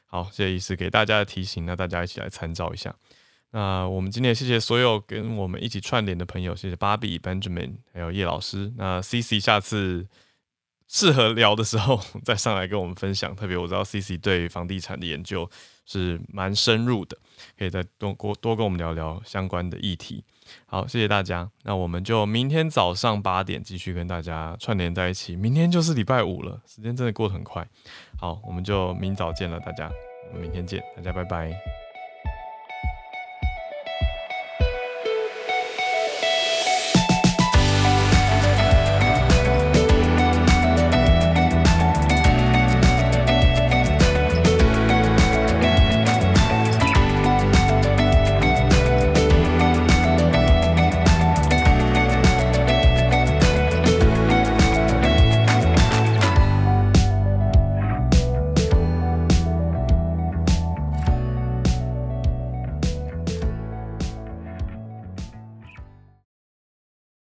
好，谢谢医师给大家的提醒，那大家一起来参照一下。那我们今天谢谢所有跟我们一起串联的朋友，谢谢芭比、Benjamin 还有叶老师。那 CC 下次。适合聊的时候 [laughs] 再上来跟我们分享，特别我知道 CC 对房地产的研究是蛮深入的，可以再多多多跟我们聊聊相关的议题。好，谢谢大家，那我们就明天早上八点继续跟大家串联在一起。明天就是礼拜五了，时间真的过得很快。好，我们就明早见了，大家，我们明天见，大家拜拜。